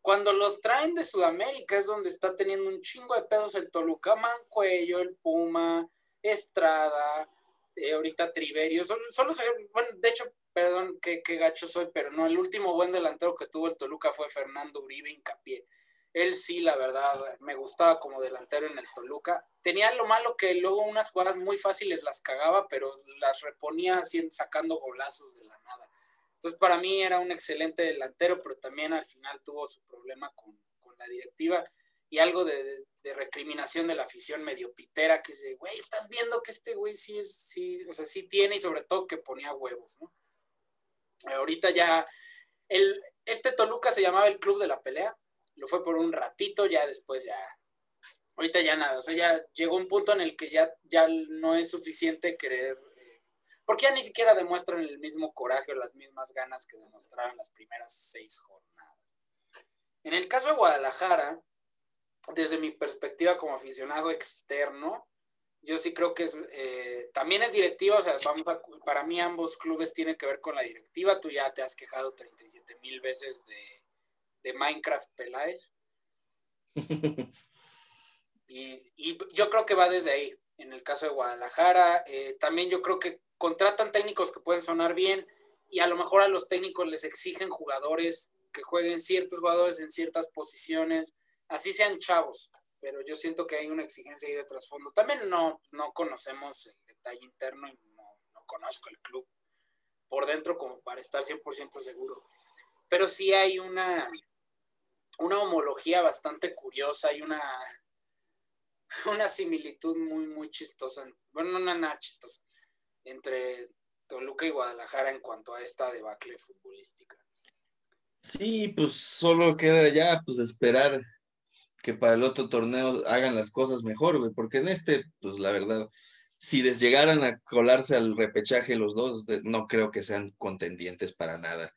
Cuando los traen de Sudamérica es donde está teniendo un chingo de pedos el Toluca, Mancuello, el Puma, Estrada, eh, ahorita Triverio. Solo, bueno, de hecho, perdón, qué gacho soy, pero no, el último buen delantero que tuvo el Toluca fue Fernando Uribe Incapié. Él sí, la verdad, me gustaba como delantero en el Toluca. Tenía lo malo que luego unas jugadas muy fáciles las cagaba, pero las reponía sacando golazos de la nada. Entonces, para mí era un excelente delantero, pero también al final tuvo su problema con, la directiva y algo de, recriminación de la afición medio pitera, que dice, güey, estás viendo que este güey sí, es, sí, o sea, sí tiene y sobre todo que ponía huevos, ¿no? Ahorita ya, el, este Toluca se llamaba el Club de la Pelea, lo fue por un ratito, ya después ya, ahorita ya nada, o sea, ya llegó un punto en el que ya, ya no es suficiente querer, eh, porque ya ni siquiera demuestran el mismo coraje o las mismas ganas que demostraron las primeras seis jornadas. En el caso de Guadalajara, desde mi perspectiva como aficionado externo, yo sí creo que es, eh, también es directiva, o sea, vamos para mí ambos clubes tienen que ver con la directiva, tú ya te has quejado 37 mil veces de de Minecraft Peláez. *laughs* y, yo creo que va desde ahí, en el caso de Guadalajara. Eh, también yo creo que contratan técnicos que pueden sonar bien y a lo mejor a los técnicos les exigen jugadores que jueguen ciertos jugadores en ciertas posiciones, así sean chavos, pero yo siento que hay una exigencia ahí de trasfondo. También no, no conocemos el detalle interno y no, no conozco el club por dentro como para estar 100% seguro. Pero sí hay una, una homología bastante curiosa y una, *laughs* una similitud muy, muy chistosa, bueno, no nada chistosa, entre Toluca y Guadalajara en cuanto a esta debacle futbolística. Sí, pues solo queda ya pues esperar que para el otro torneo hagan las cosas mejor, porque en este, pues la verdad, si les llegaran a colarse al repechaje los dos, no creo que sean contendientes para nada.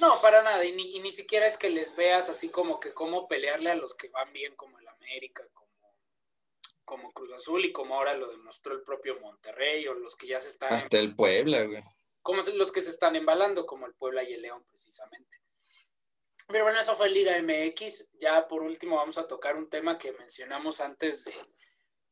No, para nada, y ni, ni, siquiera es que les veas así como que cómo pelearle a los que van bien como el América, como, como Cruz Azul y como ahora lo demostró el propio Monterrey o los que ya se están... Hasta el Puebla, güey. Como los que se están embalando, como el Puebla y el León precisamente. Pero bueno, eso fue Liga MX. Ya por último vamos a tocar un tema que mencionamos antes de,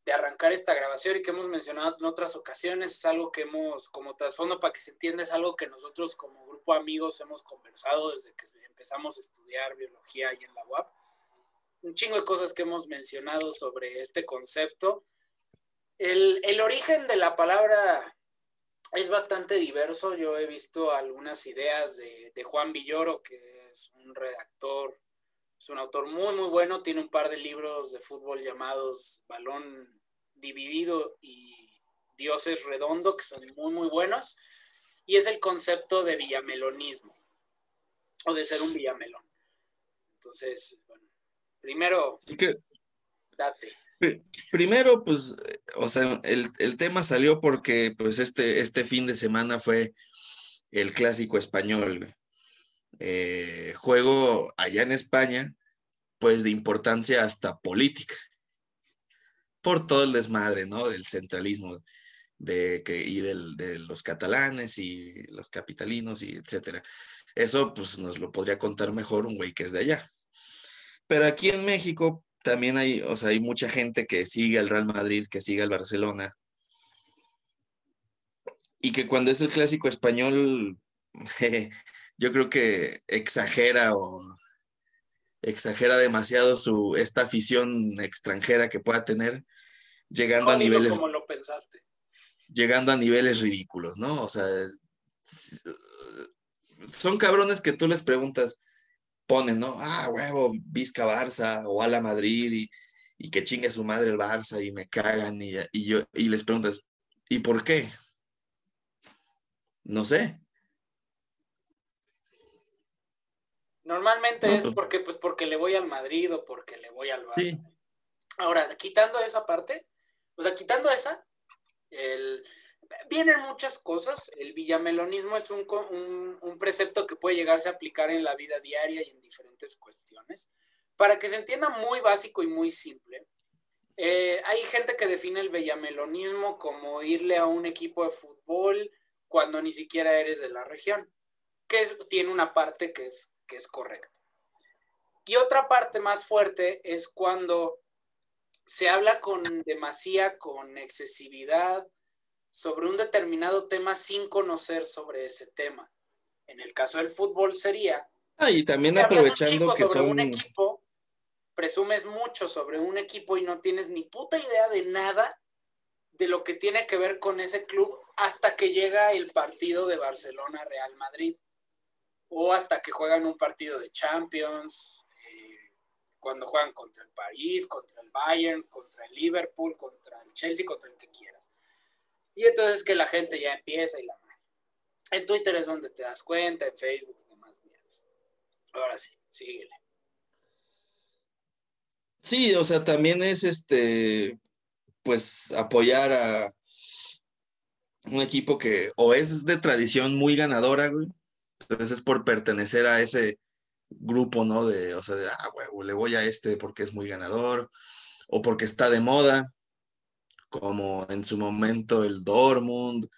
de arrancar esta grabación y que hemos mencionado en otras ocasiones, es algo que hemos, como trasfondo para que se entienda, es algo que nosotros como grupo de amigos hemos conversado desde que empezamos a estudiar biología ahí en la UAP. Un chingo de cosas que hemos mencionado sobre este concepto. El, el origen de la palabra es bastante diverso. Yo he visto algunas ideas de, de Juan Villoro, que es un redactor es un autor muy, muy bueno. Tiene un par de libros de fútbol llamados Balón Dividido y Dioses Redondo, que son muy, muy buenos. Y es el concepto de villamelonismo, o de ser un villamelón. Entonces, bueno, primero, date. Primero, pues, o sea, el, tema salió porque, pues, este, este fin de semana fue el clásico español. Eh, juego allá en España, pues de importancia hasta política, por todo el desmadre, ¿no? Del centralismo de que, y de los catalanes y los capitalinos y etcétera. Eso pues nos lo podría contar mejor un güey que es de allá. Pero aquí en México también hay, o sea, hay mucha gente que sigue al Real Madrid, que sigue al Barcelona. Y que cuando es el clásico español, *laughs* yo creo que exagera o exagera demasiado su, esta afición extranjera que pueda tener, llegando a niveles... Como lo pensaste. Llegando a niveles ridículos, ¿no? O sea, son cabrones que tú les preguntas, ponen, ¿no? Ah, huevo, Vizca Barça o Ala Madrid y, y que chingue su madre el Barça y me cagan y, yo, y les preguntas, ¿y por qué? No sé. Normalmente es pues porque, pues porque le voy al Madrid o porque le voy al Barça. Ahora, quitando esa parte, o sea, quitando esa, el, vienen muchas cosas. El villamelonismo es un, un, precepto que puede llegarse a aplicar en la vida diaria y en diferentes cuestiones. Para que se entienda muy básico y muy simple, eh, hay gente que define el villamelonismo como irle a un equipo de fútbol cuando ni siquiera eres de la región, que tiene una parte que es, que es correcta. Y otra parte más fuerte es cuando se habla con demasía, con excesividad, sobre un determinado tema sin conocer sobre ese tema. En el caso del fútbol sería... Ah, y también aprovechando que son... Un equipo, presumes mucho sobre un equipo y no tienes ni puta idea de nada de lo que tiene que ver con ese club hasta que llega el partido de Barcelona-Real Madrid o hasta que juegan un partido de Champions, eh, cuando juegan contra el París, contra el Bayern, contra el Liverpool, contra el Chelsea, contra el que quieras. Y entonces que la gente ya empieza y la En Twitter es donde te das cuenta, en Facebook y demás mierdas. Ahora sí, síguele. Sí, o sea, también es este, pues apoyar a un equipo que o es de tradición muy ganadora, güey. Entonces es por pertenecer a ese grupo, ¿no? De, o sea, de, ah, güey, le voy a este porque es muy ganador, o porque está de moda, como en su momento el Dortmund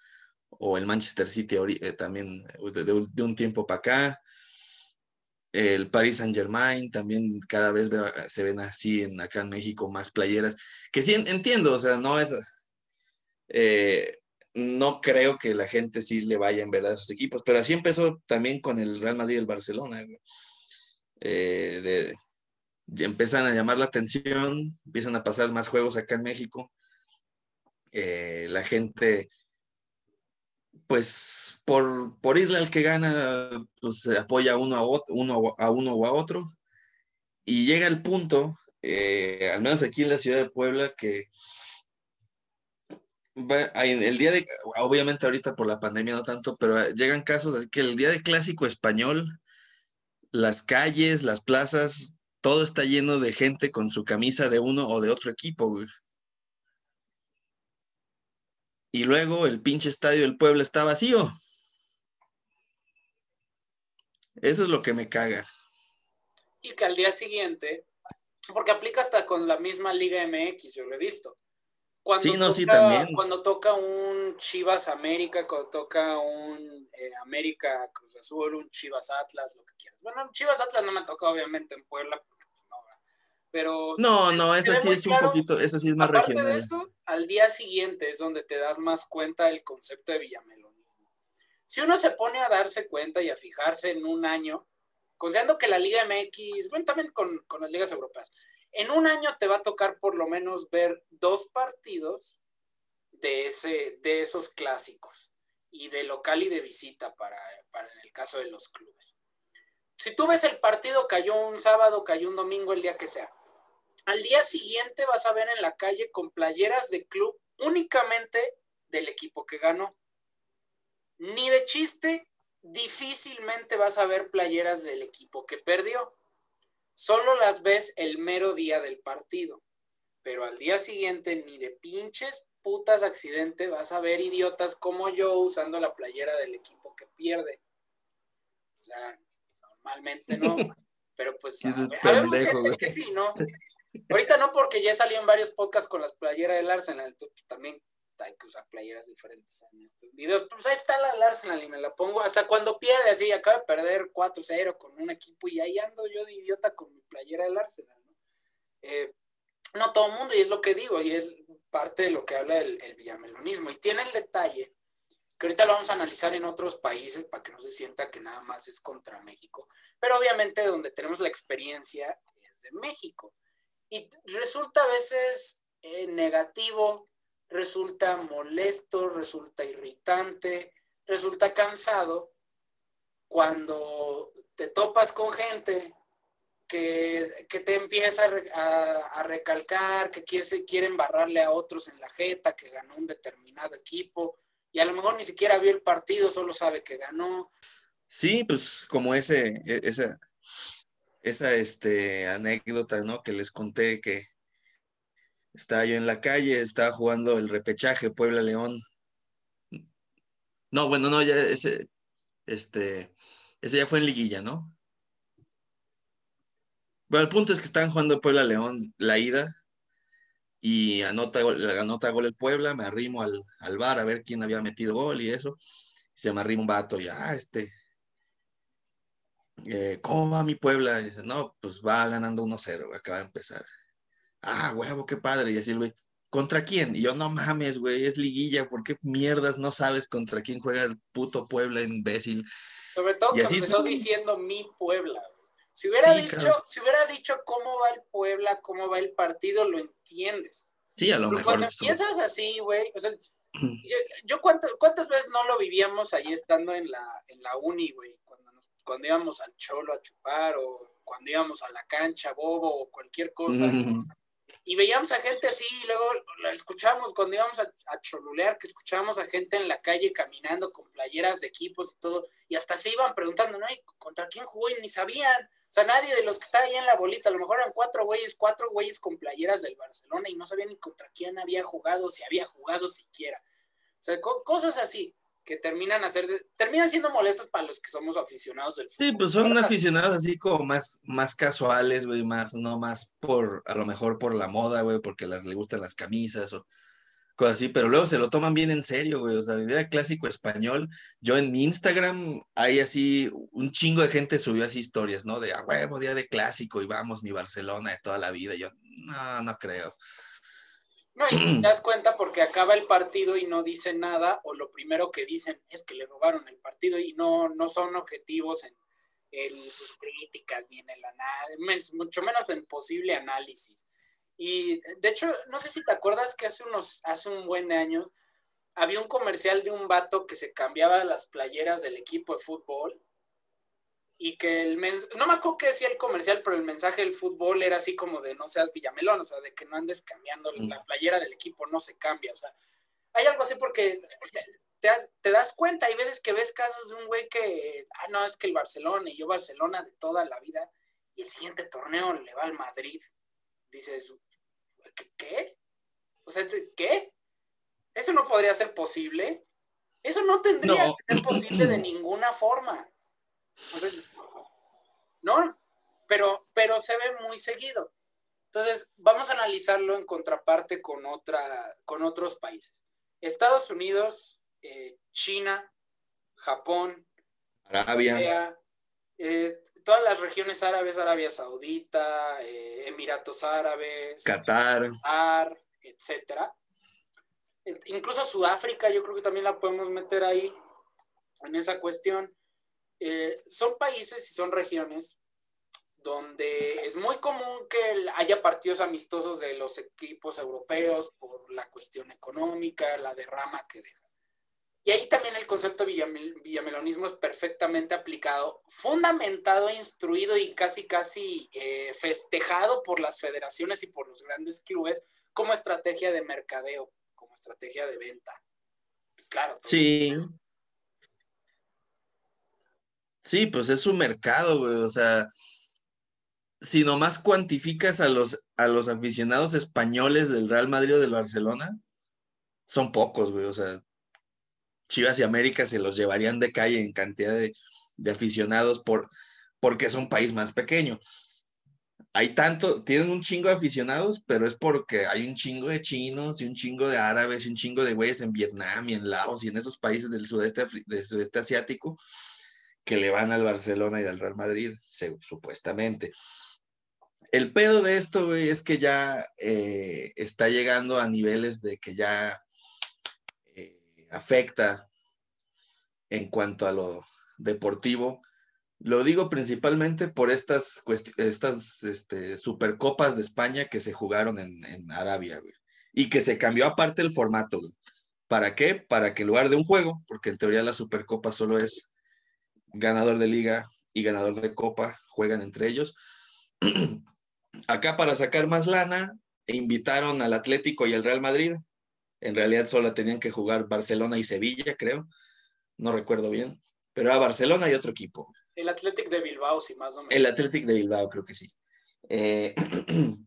o el Manchester City eh, también de, un tiempo para acá. El Paris Saint Germain también cada vez se ven así en acá en México más playeras. Que sí entiendo, o sea, no es. Eh, no creo que la gente sí le vaya en verdad a esos equipos, pero así empezó también con el Real Madrid y el Barcelona. Eh, de, empiezan a llamar la atención, empiezan a pasar más juegos acá en México eh, la gente, pues por, por irle al que gana, pues apoya uno a, uno a uno o a otro. Y llega el punto, eh, al menos aquí en la ciudad de Puebla, que el día de, obviamente ahorita por la pandemia no tanto, pero llegan casos así que el día de clásico español, las calles, las plazas, todo está lleno de gente con su camisa de uno o de otro equipo, güey y luego el pinche estadio del pueblo está vacío. Eso es lo que me caga. Y que al día siguiente, porque aplica hasta con la misma Liga MX, yo lo he visto. Cuando sí, no, toca, sí, también. Cuando toca un Chivas América, cuando toca un eh, América Cruz Azul, un Chivas Atlas, lo que quieras. Bueno, Chivas Atlas no me toca obviamente en Puebla, pero... No, no, eso sí es un poquito, eso sí es más regional. De esto, al día siguiente es donde te das más cuenta del concepto de villamelonismo. Si uno se pone a darse cuenta y a fijarse en un año, considerando que la Liga MX, bueno, también con, con las ligas europeas, en un año te va a tocar por lo menos ver dos partidos de, ese, de esos clásicos y de local y de visita para, para en el caso de los clubes. Si tú ves el partido, cayó un sábado, cayó un domingo, el día que sea. Al día siguiente vas a ver en la calle con playeras de club únicamente del equipo que ganó. Ni de chiste, difícilmente vas a ver playeras del equipo que perdió. Solo las ves el mero día del partido. Pero al día siguiente, ni de pinches putas accidente vas a ver idiotas como yo usando la playera del equipo que pierde. O sea, normalmente no. *laughs* Pero pues, a, que sí, ¿no? Ahorita no, porque ya salió en varios podcasts con las playeras del Arsenal, entonces también hay que usar playeras diferentes en estos videos. Pues ahí está la del Arsenal y me la pongo hasta cuando pierde, así, acaba de perder 4-0 con un equipo y ahí ando yo de idiota con mi playera del Arsenal, ¿no? Eh, no todo el mundo, y es lo que digo, y es parte de lo que habla el, el villamelonismo. Y tiene el detalle, que ahorita lo vamos a analizar en otros países para que no se sienta que nada más es contra México, pero obviamente donde tenemos la experiencia es de México. Y resulta a veces eh, negativo, resulta molesto, resulta irritante, resulta cansado cuando te topas con gente que, te empieza a, recalcar, que quiere, quieren barrarle a otros en la jeta, que ganó un determinado equipo, y a lo mejor ni siquiera vio el partido, solo sabe que ganó. Sí, pues como ese, e, ese esa este, anécdota, ¿no? Que les conté que estaba yo en la calle, estaba jugando el repechaje Puebla-León. No, bueno, no, ya ese, este, ese ya fue en liguilla, ¿no? Bueno, el punto es que estaban jugando Puebla-León la ida y anota, anota gol el Puebla, me arrimo al, al bar a ver quién había metido gol y eso. Y se me arrima un vato y, ah, este, eh, ¿cómo va mi Puebla? Y dice, no, pues va ganando 1-0, acaba de empezar. Ah, huevo, qué padre. Y así güey, ¿contra quién? Y yo, no mames, güey, es liguilla, ¿por qué mierdas no sabes contra quién juega el puto Puebla, imbécil? Sobre todo que empezó diciendo mi Puebla. Si hubiera, dicho, si hubiera dicho cómo va el Puebla, cómo va el partido, lo entiendes. Sí, a lo mejor. Cuando empiezas así, güey, o sea, *clears throat* yo, cuántas, cuántas veces no lo vivíamos ahí estando en la, en la uni, güey, cuando, cuando íbamos al cholo a chupar o cuando íbamos a la cancha, bobo o cualquier cosa. *laughs* Y veíamos a gente así, y luego la escuchábamos cuando íbamos a, a, cholulear, que escuchábamos a gente en la calle caminando con playeras de equipos y todo, y hasta se iban preguntando, ¿no? ¿Contra quién jugó? Y ni sabían. O sea, nadie de los que está ahí en la bolita, a lo mejor eran cuatro güeyes, cuatro güeyes con playeras del Barcelona y no sabían ni contra quién había jugado, si había jugado siquiera. O sea, cosas así que terminan hacer, terminan siendo molestas para los que somos aficionados del fútbol. Sí, pues son aficionados así como más, más casuales, güey, más, no más por, a lo mejor por la moda, güey, porque las, le gustan las camisas o cosas así, pero luego se lo toman bien en serio, güey, o sea, la idea de clásico español, yo en mi Instagram hay así, un chingo de gente subió así historias, ¿no? De, a huevo, día de clásico y vamos, mi Barcelona de toda la vida, y yo, no, no creo. No, y te das cuenta porque acaba el partido y no dicen nada, o lo primero que dicen es que le robaron el partido y no, no son objetivos en, sus críticas ni en el análisis, mucho menos en posible análisis. Y de hecho, no sé si te acuerdas que hace unos, hace un buen de años, había un comercial de un vato que se cambiaba las playeras del equipo de fútbol y que el no me acuerdo qué decía el comercial, pero el mensaje del fútbol era así como de no seas Villamelón, o sea, de que no andes cambiando la playera del equipo, no se cambia, o sea, hay algo así porque te, te, das cuenta, hay veces que ves casos de un güey que, ah, no, es que el Barcelona y yo Barcelona de toda la vida, y el siguiente torneo le va al Madrid, dices, ¿qué? qué? O sea, ¿qué? Eso no podría ser posible. Eso no tendría que ser posible de ninguna forma. No, pero, pero se ve muy seguido. Entonces, vamos a analizarlo en contraparte con, otra, con otros países. Estados Unidos, eh, China, Japón, Arabia, eh, todas las regiones árabes, Arabia Saudita, eh, Emiratos Árabes, Qatar, Qatar etcétera. Incluso Sudáfrica, yo creo que también la podemos meter ahí en esa cuestión. Eh, son países y son regiones donde es muy común que haya partidos amistosos de los equipos europeos por la cuestión económica, la derrama que deja. Y ahí también el concepto de villamelonismo es perfectamente aplicado, fundamentado, instruido y casi, casi eh, festejado por las federaciones y por los grandes clubes como estrategia de mercadeo, como estrategia de venta. Pues claro. Sí. Sí, pues es un mercado, güey. O sea, si nomás cuantificas a los, a los aficionados españoles del Real Madrid o del Barcelona, son pocos, güey. O sea, Chivas y América se los llevarían de calle en cantidad de, aficionados por, porque es un país más pequeño. Hay tanto, tienen un chingo de aficionados, pero es porque hay un chingo de chinos y un chingo de árabes y un chingo de güeyes en Vietnam y en Laos y en esos países del sudeste, del sudeste asiático que le van al Barcelona y al Real Madrid, supuestamente. El pedo de esto, güey, es que ya eh, está llegando a niveles de que ya eh, afecta en cuanto a lo deportivo. Lo digo principalmente por estas, estas este, supercopas de España que se jugaron en, Arabia, güey. Y que se cambió aparte el formato. ¿Para qué? Para que en lugar de un juego, porque en teoría la supercopa solo es ganador de liga y ganador de copa juegan entre ellos. *clears throat* Acá para sacar más lana, invitaron al Atlético y al Real Madrid. En realidad solo tenían que jugar Barcelona y Sevilla, creo. No recuerdo bien. Pero a Barcelona y otro equipo. El Athletic de Bilbao, sí, más o menos. El Athletic de Bilbao, creo que sí. Eh, *clears throat*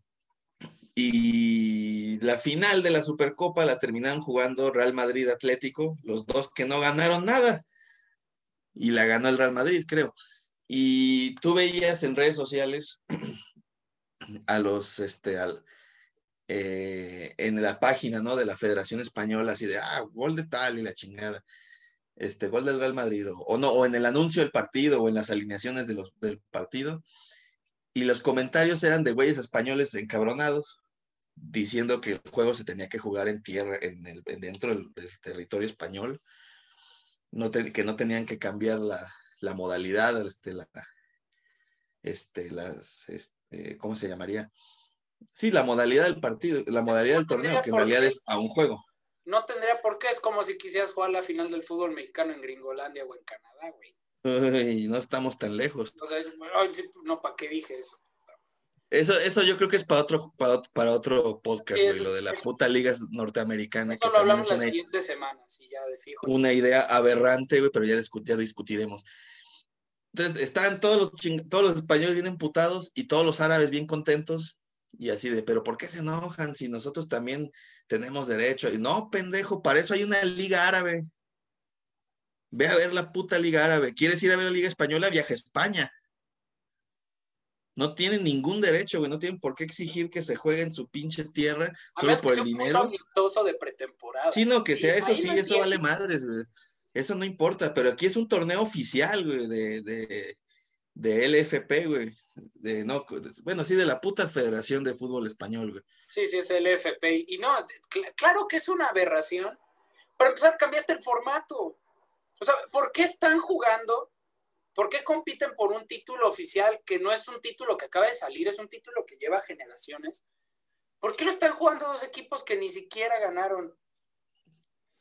y la final de la Supercopa la terminaron jugando Real Madrid Atlético, los dos que no ganaron nada. Y la ganó el Real Madrid, creo. Y tú veías en redes sociales *clears throat* a los, este, al, eh, en la página, ¿no? De la Federación Española, así de, ah, gol de tal y la chingada, este, gol del Real Madrid, o, no, o en el anuncio del partido, o en las alineaciones de los, del partido, y los comentarios eran de güeyes españoles encabronados, diciendo que el juego se tenía que jugar en tierra, en el, dentro del, territorio español, no que no tenían que cambiar la, la modalidad, este, la, este, las, este, ¿cómo se llamaría? Sí, la modalidad del partido, la modalidad del torneo, que en realidad es a un juego. No tendría por qué, es como si quisieras jugar la final del fútbol mexicano en Gringolandia o en Canadá, güey. *laughs* Uy, no estamos tan lejos. no, ¿para qué dije eso? Eso, eso yo creo que es para otro, para, otro podcast, güey, lo de la puta liga norteamericana. que lo hablamos la siguiente semana, ya de fijo. Una idea aberrante, güey, pero ya, ya discutiremos. Entonces, están todos los, todos los españoles bien emputados y todos los árabes bien contentos y así de, pero ¿por qué se enojan si nosotros también tenemos derecho? Y no, pendejo, para eso hay una liga árabe. Ve a ver la puta liga árabe. ¿Quieres ir a ver la liga española? Viaja a España. No tienen ningún derecho, güey. No tienen por qué exigir que se juegue en su pinche tierra solo por el dinero. de pretemporada. Sí, no, que sea eso sí, eso vale madres, güey. Eso no importa, pero aquí es un torneo oficial, güey, de, de, de LFP, güey. De, no, bueno, sí, de la puta Federación de Fútbol Español, güey. Sí, sí, es LFP. Y no, claro que es una aberración. Para empezar, cambiaste el formato. O sea, ¿por qué están jugando? ¿Por qué compiten por un título oficial que no es un título que acaba de salir, es un título que lleva generaciones? ¿Por qué lo están jugando dos equipos que ni siquiera ganaron?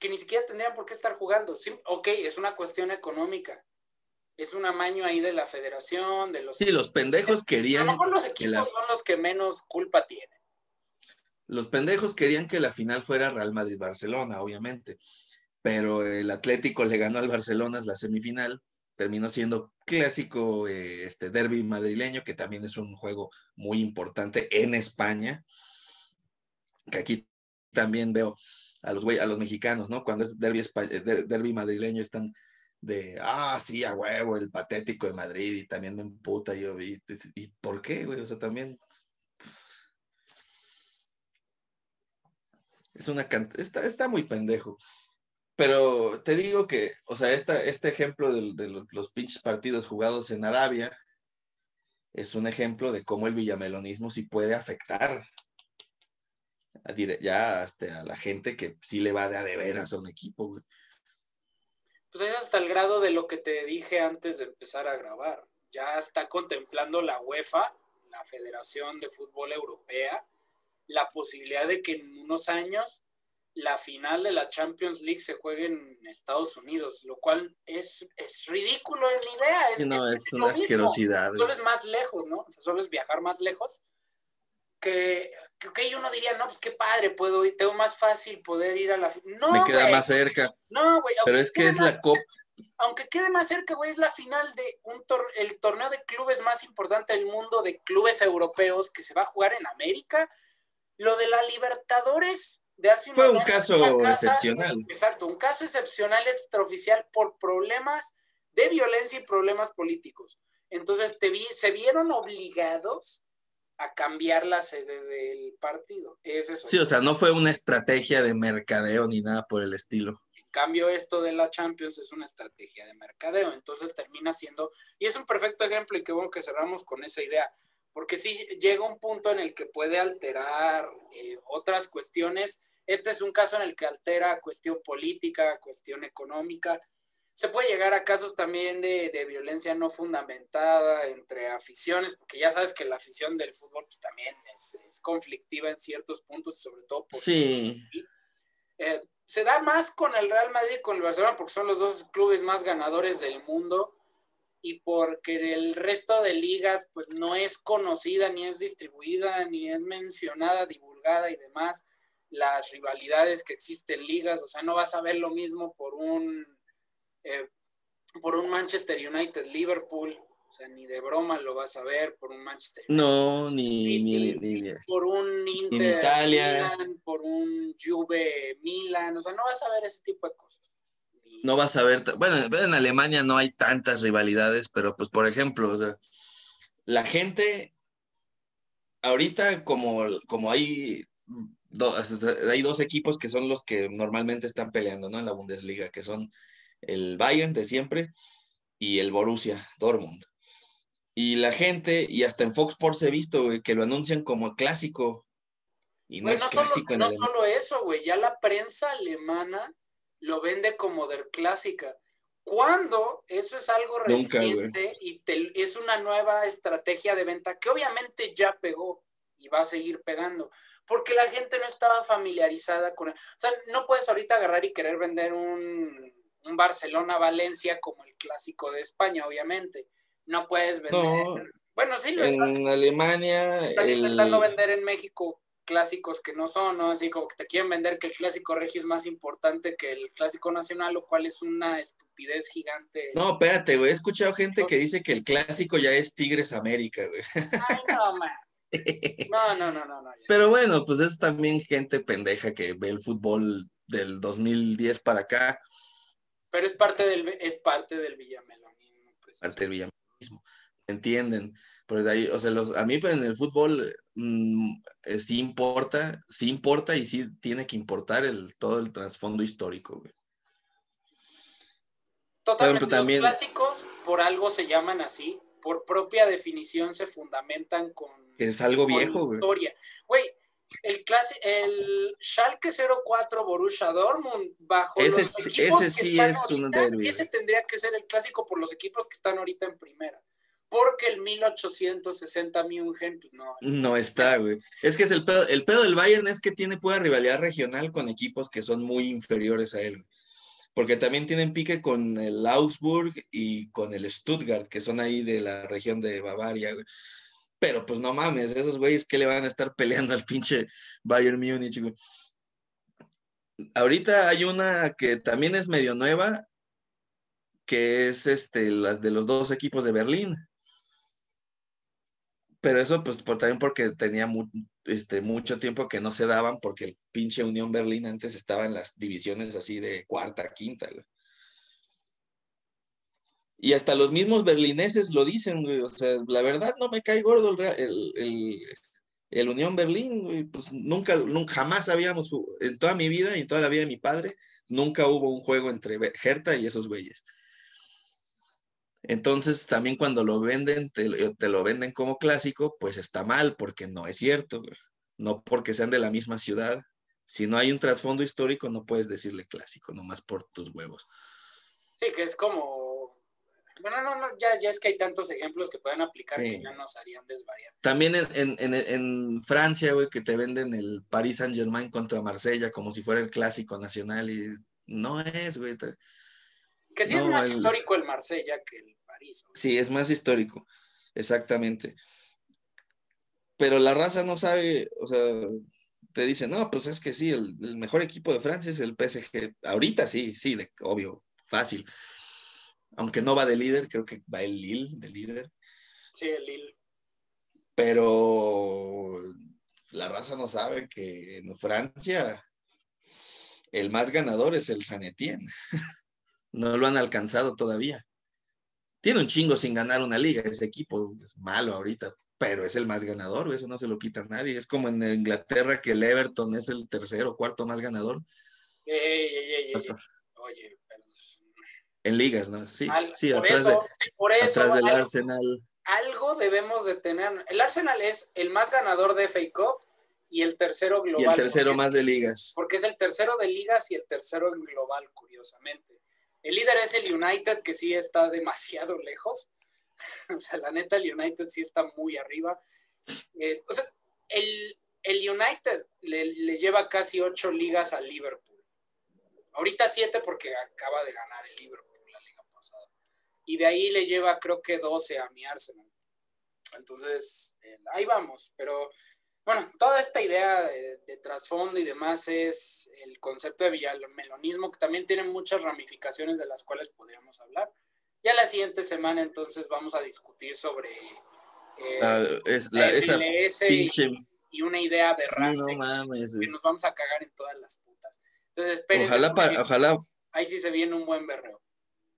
Que ni siquiera tendrían por qué estar jugando. Sí, ok, es una cuestión económica es un amaño ahí de la federación, de los... Sí, los pendejos querían... A lo mejor los equipos son los que menos culpa tienen. Los pendejos querían que la final fuera Real Madrid-Barcelona, obviamente, pero el Atlético le ganó al Barcelona la semifinal, terminó siendo clásico eh, este derby madrileño, que también es un juego muy importante en España, que aquí también veo a los, a los mexicanos, ¿no? Cuando es derby, eh, derby madrileño están de, ah, sí, a huevo, el patético de Madrid y también me emputa yo, y por qué, güey? O sea, también... Es una está, está muy pendejo. Pero te digo que, o sea, esta, este ejemplo de, los pinches partidos jugados en Arabia es un ejemplo de cómo el villamelonismo sí puede afectar ya hasta a la gente que sí le va de a de veras a un equipo, güey pues es hasta el grado de lo que te dije antes de empezar a grabar. Ya está contemplando la UEFA, la Federación de Fútbol Europea, la posibilidad de que en unos años la final de la Champions League se juegue en Estados Unidos, lo cual es, es ridículo en idea. Es, no, es, una asquerosidad. Solo es más lejos, ¿no? solo es viajar más lejos que, que uno diría, no, pues qué padre, puedo ir, tengo más fácil poder ir a la no, Me queda más cerca. No, güey. Pero es que es la copa. Aunque quede más cerca, güey, es la final de un el torneo de clubes más importante del mundo, de clubes europeos, que se va a jugar en América. Lo de la Libertadores de hace Fue un caso excepcional. Exacto, un caso excepcional extraoficial por problemas de violencia y problemas políticos. Entonces te vi, se vieron obligados a cambiar la sede del partido. Es eso. Sí, o sea, no fue una estrategia de mercadeo ni nada por el estilo. En cambio, esto de la Champions es una estrategia de mercadeo, entonces termina siendo, y es un perfecto ejemplo y qué bueno que cerramos con esa idea, porque sí llega un punto en el que puede alterar eh, otras cuestiones. Este es un caso en el que altera cuestión política, cuestión económica, se puede llegar a casos también de, violencia no fundamentada entre aficiones, porque ya sabes que la afición del fútbol pues, también es, conflictiva en ciertos puntos, sobre todo por... Sí. Eh, se da más con el Real Madrid y con el Barcelona porque son los dos clubes más ganadores del mundo y porque el resto de ligas pues no es conocida, ni es distribuida, ni es mencionada, divulgada y demás las rivalidades que existen en ligas, o sea, no vas a ver lo mismo por un eh, por un Manchester United Liverpool, o sea, ni de broma lo vas a ver por un Manchester United. No, ni, ni, ni, por un Inter Italia. por un Juve Milan, o sea, no vas a ver ese tipo de cosas. No vas a ver, bueno, en Alemania no hay tantas rivalidades, pero pues por ejemplo, o sea, la gente ahorita como, como hay hay dos equipos que son los que normalmente están peleando, ¿no? En la Bundesliga, que son el Bayern de siempre y el Borussia Dortmund. Y la gente, y hasta en Fox Sports he visto, que lo anuncian como clásico. Y no es clásico solo, No solo eso, güey, ya la prensa alemana lo vende como der clásica. Cuando eso es algo reciente y es una nueva estrategia de venta que obviamente ya pegó y va a seguir pegando porque la gente no estaba familiarizada con... O sea, no puedes ahorita agarrar y querer vender un, Barcelona-Valencia como el clásico de España, obviamente. No puedes vender... bueno, sí, lo en Alemania... Están intentando vender en México clásicos que no son, ¿no? Así como que te quieren vender que el clásico regio es más importante que el clásico nacional, lo cual es una estupidez gigante. No, espérate, güey. He escuchado gente que dice que el clásico ya es Tigres América, güey. Ay, no, man. *laughs* No, no, no, no, Pero bueno, pues es también gente pendeja que ve el fútbol del 2010 para acá. Pero es parte del, es parte del villamelonismo. Parte del villamelonismo. ¿Entienden? Pero de ahí, o sea, los, a mí pues, en el fútbol mm, eh, sí importa, sí importa y sí tiene que importar el, todo el trasfondo histórico, Totalmente. También, los clásicos por algo se llaman así, por propia definición se fundamentan con es algo viejo, güey. Historia. Güey, el, clase, el Schalke 04 Borussia Dortmund bajo ese, los equipos ese sí es un derby. Ese tendría que ser el clásico por los equipos que están ahorita en primera. Porque el 1860 München, pues no. No está, güey. Es que es el pedo, el pedo del Bayern es que tiene pura rivalidad regional con equipos que son muy inferiores a él. Porque también tienen pique con el Augsburg y con el Stuttgart, que son ahí de la región de Bavaria. Pero pues no mames, esos güeyes que le van a estar peleando al pinche Bayern Múnich, güey. Ahorita hay una que también es medio nueva, que es este, las de los dos equipos de Berlín. Pero eso, pues, por, también porque tenía este, mucho tiempo que no se daban, porque el pinche Unión Berlín antes estaba en las divisiones así de cuarta, quinta. Y hasta los mismos berlineses lo dicen, güey. O sea, la verdad no me cae gordo el, el, Unión Berlín. Pues nunca, nunca, jamás habíamos, en toda mi vida y en toda la vida de mi padre, nunca hubo un juego entre Hertha y esos güeyes. Entonces, también cuando lo venden, te, te, lo venden como clásico, pues está mal, porque no es cierto. No porque sean de la misma ciudad. Si no hay un trasfondo histórico, no puedes decirle clásico, nomás por tus huevos. Sí, que es como bueno, no, no, ya, ya es que hay tantos ejemplos que pueden aplicar que ya nos harían desvariar. También en, en, en, Francia, güey, que te venden el Paris Saint Germain contra Marsella como si fuera el clásico nacional y no es, güey. Que sí es más histórico el Marsella que el París. Sí, es más histórico, exactamente. Pero la raza no sabe, o sea, te dice, no, pues es que sí, el, el mejor equipo de Francia es el PSG. Ahorita sí, sí, de, obvio, fácil aunque no va de líder, creo que va el Lille de líder. Sí, el Lille. Pero la raza no sabe que en Francia el más ganador es el San Etienne. *laughs* no lo han alcanzado todavía. Tiene un chingo sin ganar una liga, ese equipo es malo ahorita, pero es el más ganador, eso no se lo quita a nadie. Es como en Inglaterra que el Everton es el tercero o cuarto más ganador. Oye, en ligas, ¿no? Sí, sí por atrás, eso, por eso, atrás del algo, Arsenal. Algo debemos de tener. El Arsenal es el más ganador de FA Cup y el tercero global. Y el tercero más de ligas. Porque es el tercero de ligas y el tercero en global, curiosamente. El líder es el United, que sí está demasiado lejos. *laughs* o sea, la neta, el United sí está muy arriba. Eh, o sea, el, el United le, le, lleva casi ocho ligas al Liverpool. Ahorita siete porque acaba de ganar el Liverpool y de ahí le lleva creo que 12 a mi Arsenal. Entonces, eh, ahí vamos, pero bueno, toda esta idea de, trasfondo y demás es el concepto de villamelonismo, que también tiene muchas ramificaciones de las cuales podríamos hablar. Ya la siguiente semana entonces vamos a discutir sobre eh, ah, es la, esa pinche... y, una idea aberrante no mames, que nos vamos a cagar en todas las putas. Entonces, espérense. Ojalá, para, ojalá. Ahí sí se viene un buen berreo.